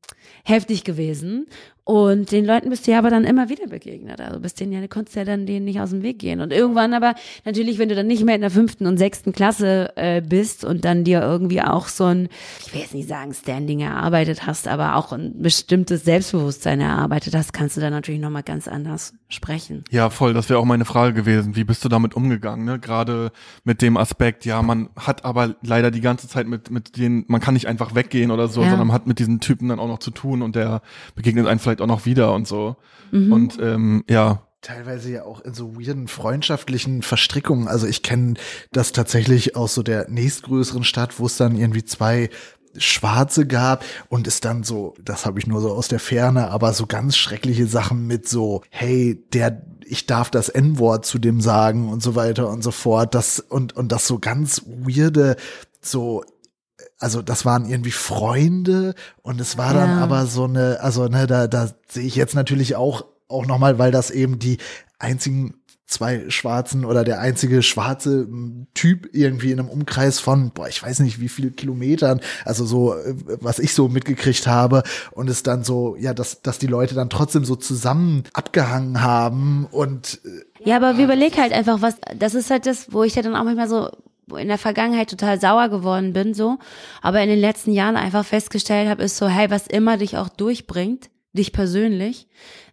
heftig gewesen. Und den Leuten bist du ja aber dann immer wieder begegnet. Also bist denen ja, konntest ja dann denen nicht aus dem Weg gehen. Und irgendwann aber, natürlich, wenn du dann nicht mehr in der fünften und sechsten Klasse äh, bist und dann dir irgendwie auch so ein, ich will jetzt nicht sagen Standing erarbeitet hast, aber auch ein bestimmtes Selbstbewusstsein erarbeitet hast, kannst du dann natürlich nochmal ganz anders sprechen. Ja, voll, das wäre auch meine Frage gewesen. Wie bist du damit umgegangen, ne? Gerade mit dem Aspekt, ja, man hat aber leider die ganze Zeit mit, mit denen, man kann nicht einfach weggehen oder so, Ja. sondern man hat mit diesen Typen dann auch noch zu tun und der begegnet einen vielleicht auch noch wieder und so. Mhm. Und ähm, ja, teilweise ja auch in so weirden freundschaftlichen Verstrickungen. Also ich kenne das tatsächlich aus so der nächstgrößeren Stadt, wo es dann irgendwie zwei Schwarze gab und es dann so, das habe ich nur so aus der Ferne, aber so ganz schreckliche Sachen mit so, hey, der, ich darf das N-Wort zu dem sagen und so weiter und so fort. Das und und das so ganz weirde, so also das waren irgendwie Freunde und es war dann Ja. aber so eine, also ne, da, da sehe ich jetzt natürlich auch, auch nochmal, weil das eben die einzigen zwei Schwarzen oder der einzige schwarze m, Typ irgendwie in einem Umkreis von, boah, ich weiß nicht wie viele Kilometern, also so, äh, was ich so mitgekriegt habe und es dann so, ja, dass, dass die Leute dann trotzdem so zusammen abgehangen haben und äh, Ja, aber wir überleg halt einfach, was, das ist halt das, wo ich ja dann auch manchmal so in der Vergangenheit total sauer geworden bin, so, aber in den letzten Jahren einfach festgestellt habe, ist so, hey, was immer dich auch durchbringt, dich persönlich,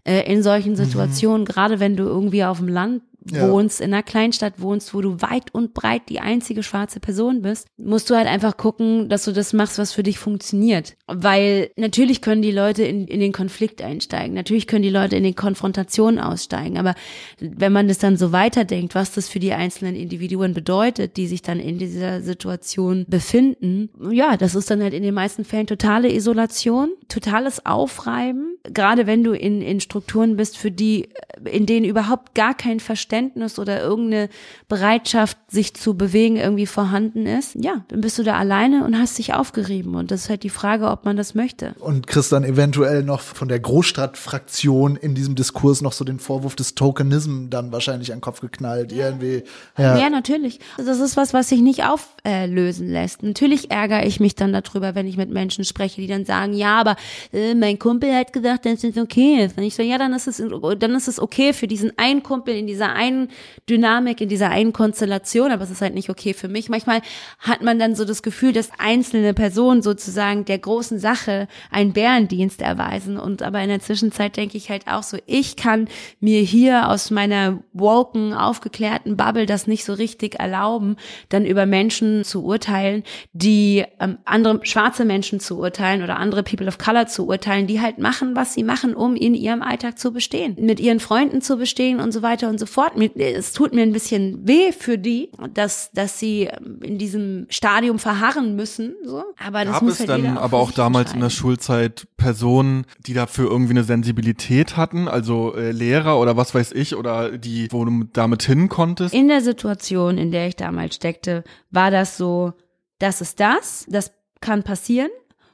äh, in solchen Situationen, gerade wenn du irgendwie auf dem Land Ja. wohnst, in einer Kleinstadt wohnst, wo du weit und breit die einzige schwarze Person bist, musst du halt einfach gucken, dass du das machst, was für dich funktioniert. Weil natürlich können die Leute in, in den Konflikt einsteigen, natürlich können die Leute in den Konfrontationen aussteigen, aber wenn man das dann so weiterdenkt, was das für die einzelnen Individuen bedeutet, die sich dann in dieser Situation befinden, ja, das ist dann halt in den meisten Fällen totale Isolation, totales Aufreiben, gerade wenn du in, in Strukturen bist, für die, in denen überhaupt gar kein Verständnis oder irgendeine Bereitschaft, sich zu bewegen, irgendwie vorhanden ist, ja, dann bist du da alleine und hast dich aufgerieben. Und das ist halt die Frage, ob man das möchte. und kriegst dann eventuell noch von der Großstadtfraktion in diesem Diskurs noch so den Vorwurf des Tokenism dann wahrscheinlich an den Kopf geknallt, irgendwie. Ja. Ja, natürlich. Also Das ist was, was sich nicht auflösen lässt. Natürlich ärgere ich mich dann darüber, wenn ich mit Menschen spreche, die dann sagen, ja, aber äh, mein Kumpel hat gesagt, das ist okay. ist. Und ich so, ja, dann ist es, dann ist es okay für diesen einen Kumpel in dieser einen Dynamik, in dieser einen Konstellation, aber es ist halt nicht okay für mich. Manchmal hat man dann so das Gefühl, dass einzelne Personen sozusagen der großen Sache einen Bärendienst erweisen. Und aber in der Zwischenzeit denke ich halt auch so, ich kann mir hier aus meiner woken, aufgeklärten Bubble das nicht so richtig erlauben, dann über Menschen zu urteilen, die ähm, andere schwarze Menschen zu urteilen oder andere People of Color zu urteilen, die halt machen, was sie machen, um in ihrem Alltag zu bestehen, mit ihren Freunden zu bestehen und so weiter und so fort. Es tut mir ein bisschen weh für die, dass, dass sie in diesem Stadium verharren müssen, so. Aber das Gab muss es halt dann aber auch damals in der. Schulzeit Personen, die dafür irgendwie eine Sensibilität hatten, also äh, Lehrer oder was weiß ich, oder die, wo du damit hin konntest? In der Situation, in der ich damals steckte, war das so, das ist das, das kann passieren.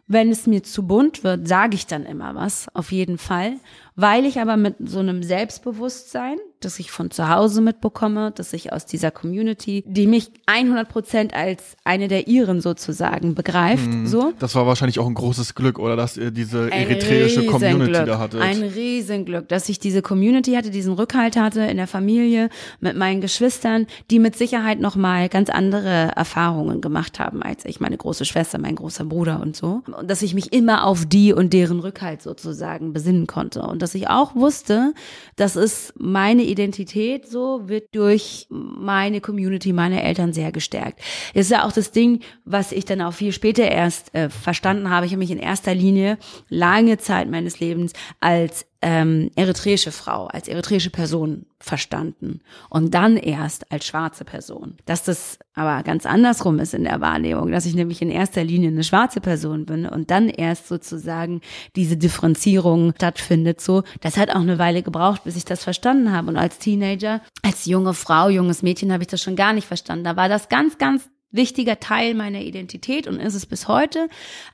Wenn es mir zu bunt wird, sage ich dann immer was, auf jeden Fall. Weil ich aber mit so einem Selbstbewusstsein, das ich von zu Hause mitbekomme, dass ich aus dieser Community, die mich 100 Prozent als eine der ihren sozusagen begreift, so. Das war wahrscheinlich auch ein großes Glück, oder dass ihr diese Ein eritreische Community da hattet. Ein Riesenglück, dass ich diese Community hatte, diesen Rückhalt hatte in der Familie mit meinen Geschwistern, die mit Sicherheit noch mal ganz andere Erfahrungen gemacht haben als ich, meine große Schwester, mein großer Bruder und so. Und dass ich mich immer auf die und deren Rückhalt sozusagen besinnen konnte. Und dass ich auch wusste, das ist meine Identität so, wird durch meine Community, meine Eltern sehr gestärkt. Das ist ja auch das Ding, was ich dann auch viel später erst äh, verstanden habe. Ich habe mich in erster Linie lange Zeit meines Lebens als ähm, eritreische Frau, als eritreische Person verstanden und dann erst als schwarze Person. Dass das aber ganz andersrum ist in der Wahrnehmung, dass ich nämlich in erster Linie eine schwarze Person bin und dann erst sozusagen diese Differenzierung stattfindet. So, das hat auch eine Weile gebraucht, bis ich das verstanden habe. Und als Teenager, als junge Frau, junges Mädchen habe ich das schon gar nicht verstanden. Da war das ganz, ganz wichtiger Teil meiner Identität und ist es bis heute.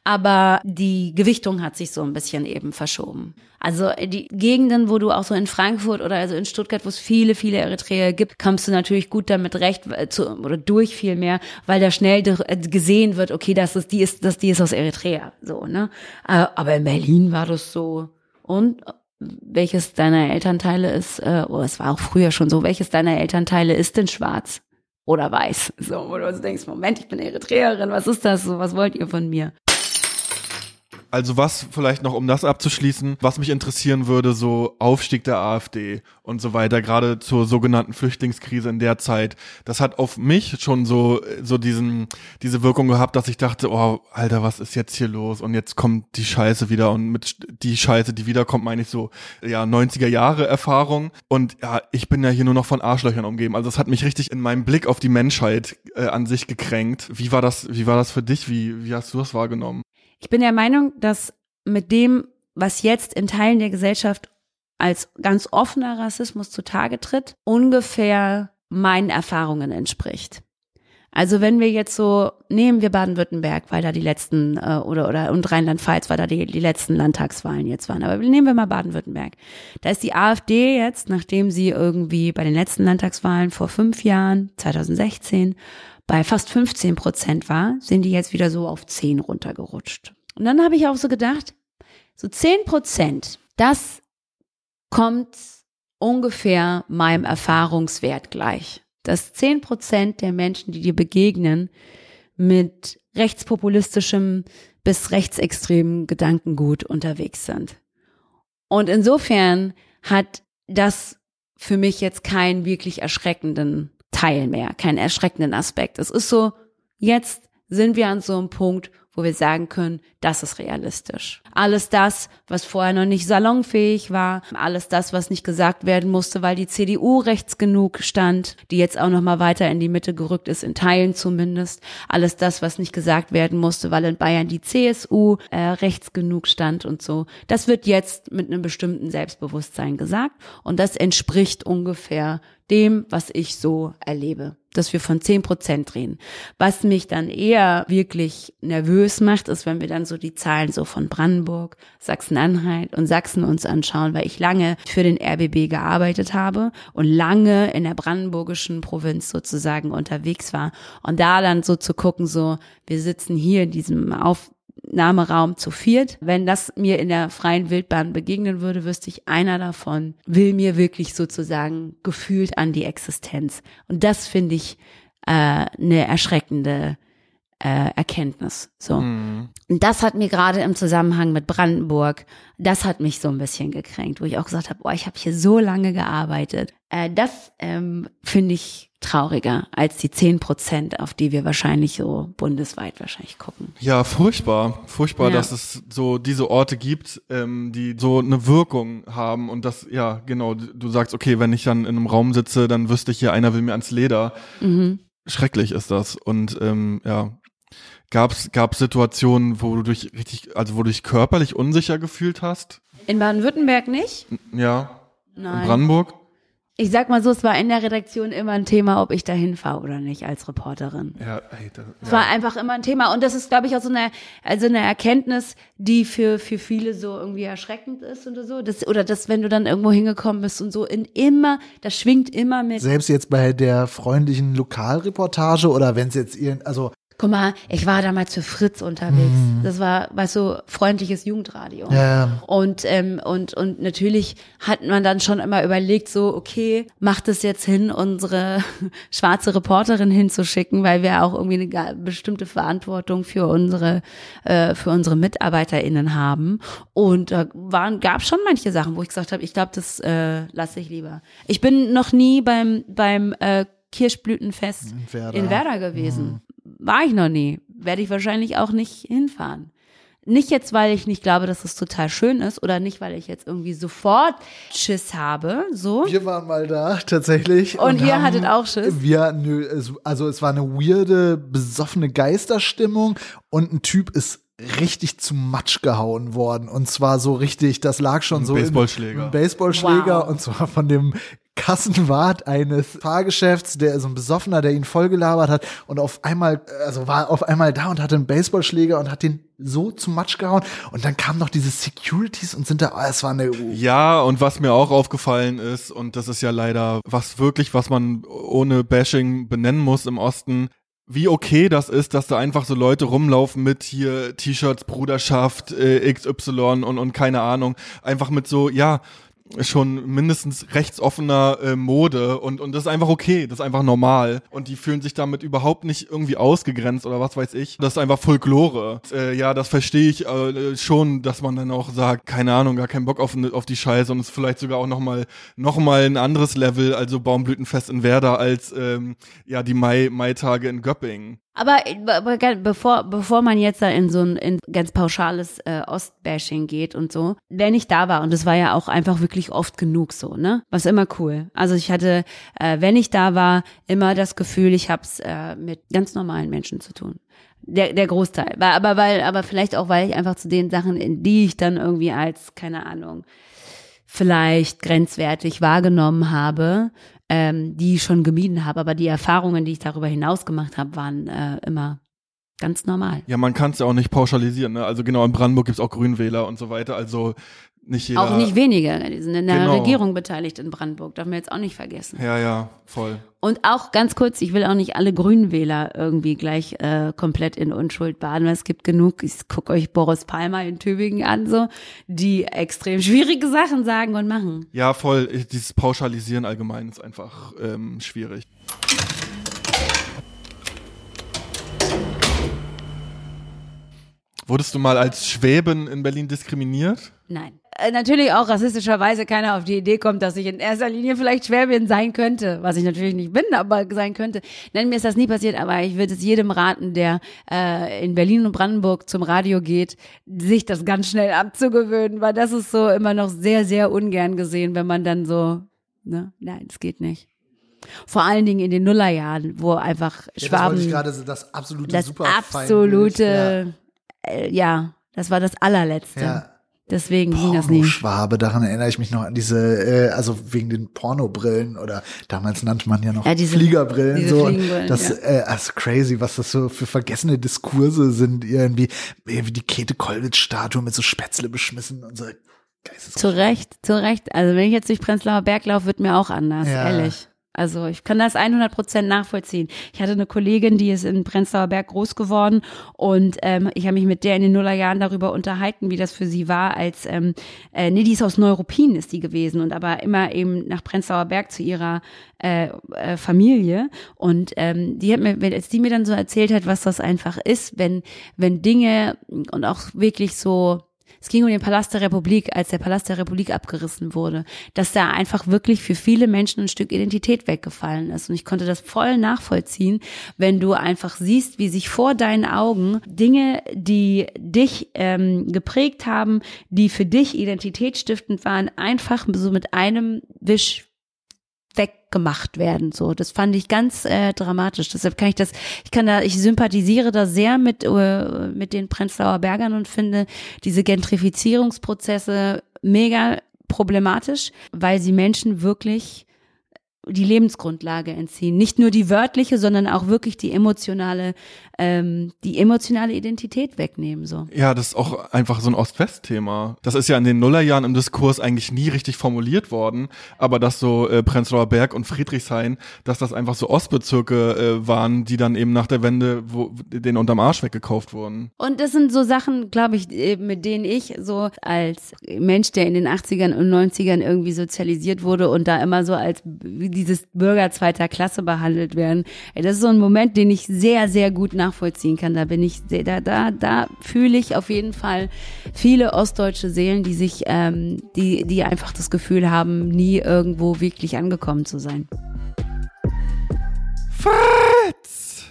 Aber die Gewichtung hat sich so ein bisschen eben verschoben. Also die Gegenden, wo du auch so in Frankfurt oder also in Stuttgart, wo es viele, viele Eritreer gibt, kommst du natürlich gut damit recht äh, zu, oder durch viel mehr, weil da schnell äh, gesehen wird, okay, das ist die ist, das die ist aus Eritrea, so ne. Äh, Aber in Berlin war das so und welches deiner Elternteile ist, äh, oh, es war auch früher schon so, welches deiner Elternteile ist denn schwarz? Oder weiß. So, wo du also denkst, Moment, ich bin Eritreerin, was ist das? So, was wollt ihr von mir? Also was vielleicht noch, um das abzuschließen, was mich interessieren würde, so Aufstieg der AfD und so weiter, gerade zur sogenannten Flüchtlingskrise in der Zeit, das hat auf mich schon so, so diesen, diese Wirkung gehabt, dass ich dachte, oh, Alter, was ist jetzt hier los? Und jetzt kommt die Scheiße wieder und mit die Scheiße, die wiederkommt, meine ich so, ja, 90er Jahre Erfahrung. Und ja, ich bin ja hier nur noch von Arschlöchern umgeben. Also es hat mich richtig in meinem Blick auf die Menschheit äh, an sich gekränkt. Wie war das, wie war das für dich? Wie, wie hast du das wahrgenommen? Ich bin der Meinung, dass mit dem, was jetzt in Teilen der Gesellschaft als ganz offener Rassismus zutage tritt, ungefähr meinen Erfahrungen entspricht. Also wenn wir jetzt so, nehmen wir Baden-Württemberg, weil da die letzten, äh, oder, oder, und Rheinland-Pfalz, weil da die, die letzten Landtagswahlen jetzt waren. Aber nehmen wir mal Baden-Württemberg. Da ist die AfD jetzt, nachdem sie irgendwie bei den letzten Landtagswahlen vor fünf Jahren, 2016, bei fast 15 Prozent war, sind die jetzt wieder so auf 10 runtergerutscht. Und dann habe ich auch so gedacht, so 10 Prozent, das kommt ungefähr meinem Erfahrungswert gleich. Dass 10 Prozent der Menschen, die dir begegnen, mit rechtspopulistischem bis rechtsextremen Gedankengut unterwegs sind. Und insofern hat das für mich jetzt keinen wirklich erschreckenden Teil mehr, keinen erschreckenden Aspekt. Es ist so, jetzt sind wir an so einem Punkt, wo wir sagen können, das ist realistisch. Alles das, was vorher noch nicht salonfähig war, alles das, was nicht gesagt werden musste, weil die CDU rechts genug stand, die jetzt auch noch mal weiter in die Mitte gerückt ist, in Teilen zumindest. Alles das, was nicht gesagt werden musste, weil in Bayern die CSU äh, rechts genug stand und so. Das wird jetzt mit einem bestimmten Selbstbewusstsein gesagt und das entspricht ungefähr dem, was ich so erlebe, dass wir von zehn Prozent reden. Was mich dann eher wirklich nervös macht, ist, wenn wir dann so die Zahlen so von Brandenburg, Sachsen-Anhalt und Sachsen uns anschauen, weil ich lange für den RBB gearbeitet habe und lange in der brandenburgischen Provinz sozusagen unterwegs war und da dann so zu gucken, so, wir sitzen hier in diesem Auf Nahmeraum zu viert. Wenn das mir in der freien Wildbahn begegnen würde, wüsste ich, einer davon will mir wirklich sozusagen gefühlt an die Existenz. Und das finde ich äh, eine erschreckende äh, Erkenntnis. So. Mhm. Und das hat mir gerade im Zusammenhang mit Brandenburg, das hat mich so ein bisschen gekränkt, wo ich auch gesagt habe, oh, ich habe hier so lange gearbeitet. Äh, das ähm, finde ich trauriger als die zehn Prozent, auf die wir wahrscheinlich so bundesweit wahrscheinlich gucken. Ja, furchtbar. Furchtbar, Ja. dass es so diese Orte gibt, ähm, die so eine Wirkung haben und das, ja, genau, du sagst, okay, wenn ich dann in einem Raum sitze, dann wüsste ich hier, einer will mir ans Leder. Mhm. Schrecklich ist das. Und ähm, ja, gab's gab's Situationen, wo du dich richtig, also wo du dich körperlich unsicher gefühlt hast? In Baden-Württemberg nicht? Ja. In Nein. Brandenburg? Ich sag mal so, es war in der Redaktion immer ein Thema, ob ich da hinfahre oder nicht als Reporterin. Ja, ey, das, Es ja. war einfach immer ein Thema. Und das ist, glaube ich, auch so eine, also eine Erkenntnis, die für, für viele so irgendwie erschreckend ist oder so. Das, oder das, wenn du dann irgendwo hingekommen bist und so in immer, das schwingt immer mit. Selbst jetzt bei der freundlichen Lokalreportage oder wenn es jetzt irgend, also Guck mal, ich war damals für Fritz unterwegs. Das war, weißt du, freundliches Jugendradio. Mhm. ja, Und, ähm, und, und natürlich hat man dann schon immer überlegt, so, okay, macht es jetzt hin, unsere schwarze Reporterin hinzuschicken, weil wir auch irgendwie eine bestimmte Verantwortung für unsere, äh, für unsere MitarbeiterInnen haben. Und da waren, gab schon manche Sachen, wo ich gesagt habe, ich glaube, das äh, lasse ich lieber. Ich bin noch nie beim, beim äh, Kirschblütenfest In Werder. in Werder gewesen. War ich noch nie. Werde ich wahrscheinlich auch nicht hinfahren. Nicht jetzt, weil ich nicht glaube, dass es total schön ist oder nicht, weil ich jetzt irgendwie sofort Schiss habe, so. wir waren mal da tatsächlich. Und ihr haben- hattet auch Schiss? Wir, nö, also es war eine weirde, besoffene Geisterstimmung und ein Typ ist richtig zu Matsch gehauen worden. Und zwar so richtig, das lag schon Ein so. in- Baseballschläger. Ein Baseballschläger Wow. und zwar von dem Kassenwart eines Fahrgeschäfts, der so ein Besoffener, der ihn vollgelabert hat und auf einmal, also war auf einmal da und hatte einen Baseballschläger und hat den so zu Matsch gehauen und dann kamen noch diese Securities und sind da, es war eine, Ja, und was mir auch aufgefallen ist, und das ist ja leider was wirklich, was man ohne Bashing benennen muss im Osten, wie okay das ist, dass da einfach so Leute rumlaufen mit hier T-Shirts, Bruderschaft, äh, XY und, und keine Ahnung, einfach mit so, ja, schon mindestens rechtsoffener äh, Mode und, und das ist einfach okay, das ist einfach normal und die fühlen sich damit überhaupt nicht irgendwie ausgegrenzt oder was weiß ich. Das ist einfach Folklore. Äh, ja, das verstehe ich äh, schon, dass man dann auch sagt, keine Ahnung, gar keinen Bock auf, ne- auf die Scheiße und es ist vielleicht sogar auch nochmal noch mal ein anderes Level, also Baumblütenfest in Werder als ähm, ja die Mai Mai-Tage in Göppingen. Aber, aber bevor, bevor man jetzt da in so ein in ganz pauschales äh, Ostbashing geht und so, wenn ich da war, und das war ja auch einfach wirklich oft genug so, ne? Was immer cool. Also ich hatte, äh, wenn ich da war, immer das Gefühl, ich hab's äh, mit ganz normalen Menschen zu tun. Der, der Großteil. Aber weil, aber vielleicht auch, weil ich einfach zu den Sachen, in die ich dann irgendwie als, keine Ahnung, vielleicht grenzwertig wahrgenommen habe, ähm, die ich schon gemieden habe. Aber die Erfahrungen, die ich darüber hinaus gemacht habe, waren äh, immer ganz normal. Ja, man kann es ja auch nicht pauschalisieren, ne? Also genau, in Brandenburg gibt's auch Grünwähler und so weiter, also nicht jeder. Auch nicht wenige. Die sind in der Genau. Regierung beteiligt in Brandenburg, darf man jetzt auch nicht vergessen. Ja, ja, voll. Und auch ganz kurz, ich will auch nicht alle Grünwähler irgendwie gleich äh, komplett in Unschuld baden, weil es gibt genug, ich guck euch Boris Palmer in Tübingen an, so, die extrem schwierige Sachen sagen und machen. Ja, voll. Dieses Pauschalisieren allgemein ist einfach ähm, schwierig. Wurdest du mal als Schwäben in Berlin diskriminiert? Nein. Äh, natürlich auch rassistischerweise keiner auf die Idee kommt, dass ich in erster Linie vielleicht Schwäbin sein könnte, was ich natürlich nicht bin, aber sein könnte. Nein, mir ist das nie passiert, aber ich würde es jedem raten, der äh, in Berlin und Brandenburg zum Radio geht, sich das ganz schnell abzugewöhnen, weil das ist so immer noch sehr, sehr ungern gesehen, wenn man dann so, ne, nein, es geht nicht. Vor allen Dingen in den Nullerjahren, wo einfach Ja, das Schwaben ich gerade so, das absolute das absolute, äh, ja, das war das allerletzte. Ja. Deswegen ging das nie. Schwabe, daran erinnere ich mich noch an diese, äh, also wegen den Pornobrillen oder damals nannte man ja noch Ja, diese- Fliegerbrillen. diese so. Fliegenbrillen, das ja. äh, also crazy, was das so für vergessene Diskurse sind, irgendwie, irgendwie die Käthe Kollwitz-Statue mit so Spätzle beschmissen und so. Zu Recht, zu Recht. Also wenn ich jetzt durch Prenzlauer Berg laufe, wird mir auch anders, Ja. ehrlich. Also ich kann das 100 Prozent nachvollziehen. Ich hatte eine Kollegin, die ist in Prenzlauer Berg groß geworden und ähm, ich habe mich mit der in den Nullerjahren darüber unterhalten, wie das für sie war, als ähm, äh, nee, die ist aus Neuruppin ist die gewesen und aber immer eben nach Prenzlauer Berg zu ihrer äh, äh, Familie und ähm, die hat mir, als die mir dann so erzählt hat, was das einfach ist, wenn wenn Dinge und auch wirklich so Es ging um den Palast der Republik, als der Palast der Republik abgerissen wurde, dass da einfach wirklich für viele Menschen ein Stück Identität weggefallen ist. Und ich konnte das voll nachvollziehen, wenn du einfach siehst, wie sich vor deinen Augen Dinge, die dich ähm, geprägt haben, die für dich identitätsstiftend waren, einfach so mit einem Wisch weggemacht werden. So, das fand ich ganz äh, dramatisch. Deshalb kann ich das, ich kann da, ich sympathisiere da sehr mit äh, mit den Prenzlauer Bergern und finde diese Gentrifizierungsprozesse mega problematisch, weil sie Menschen wirklich die Lebensgrundlage entziehen. Nicht nur die wörtliche, sondern auch wirklich die emotionale, ähm, die emotionale Identität wegnehmen. So. Ja, das ist auch einfach so ein Ost-West-Thema. Das ist ja in den Nullerjahren im Diskurs eigentlich nie richtig formuliert worden, aber dass so äh, Prenzlauer Berg und Friedrichshain, dass das einfach so Ostbezirke äh, waren, die dann eben nach der Wende wo, denen unterm Arsch weggekauft wurden. Und das sind so Sachen, glaube ich, äh, mit denen ich so als Mensch, der in den 80ern und 90ern irgendwie sozialisiert wurde und da immer so als dieses Bürger zweiter Klasse behandelt werden. Das ist so ein Moment, den ich sehr, sehr gut nachvollziehen kann. Da bin ich, da, da, da fühle ich auf jeden Fall viele ostdeutsche Seelen, die sich, ähm, die, die einfach das Gefühl haben, nie irgendwo wirklich angekommen zu sein. Fritz!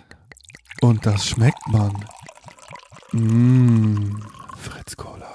Und das schmeckt man. Mmh, Fritz Cola.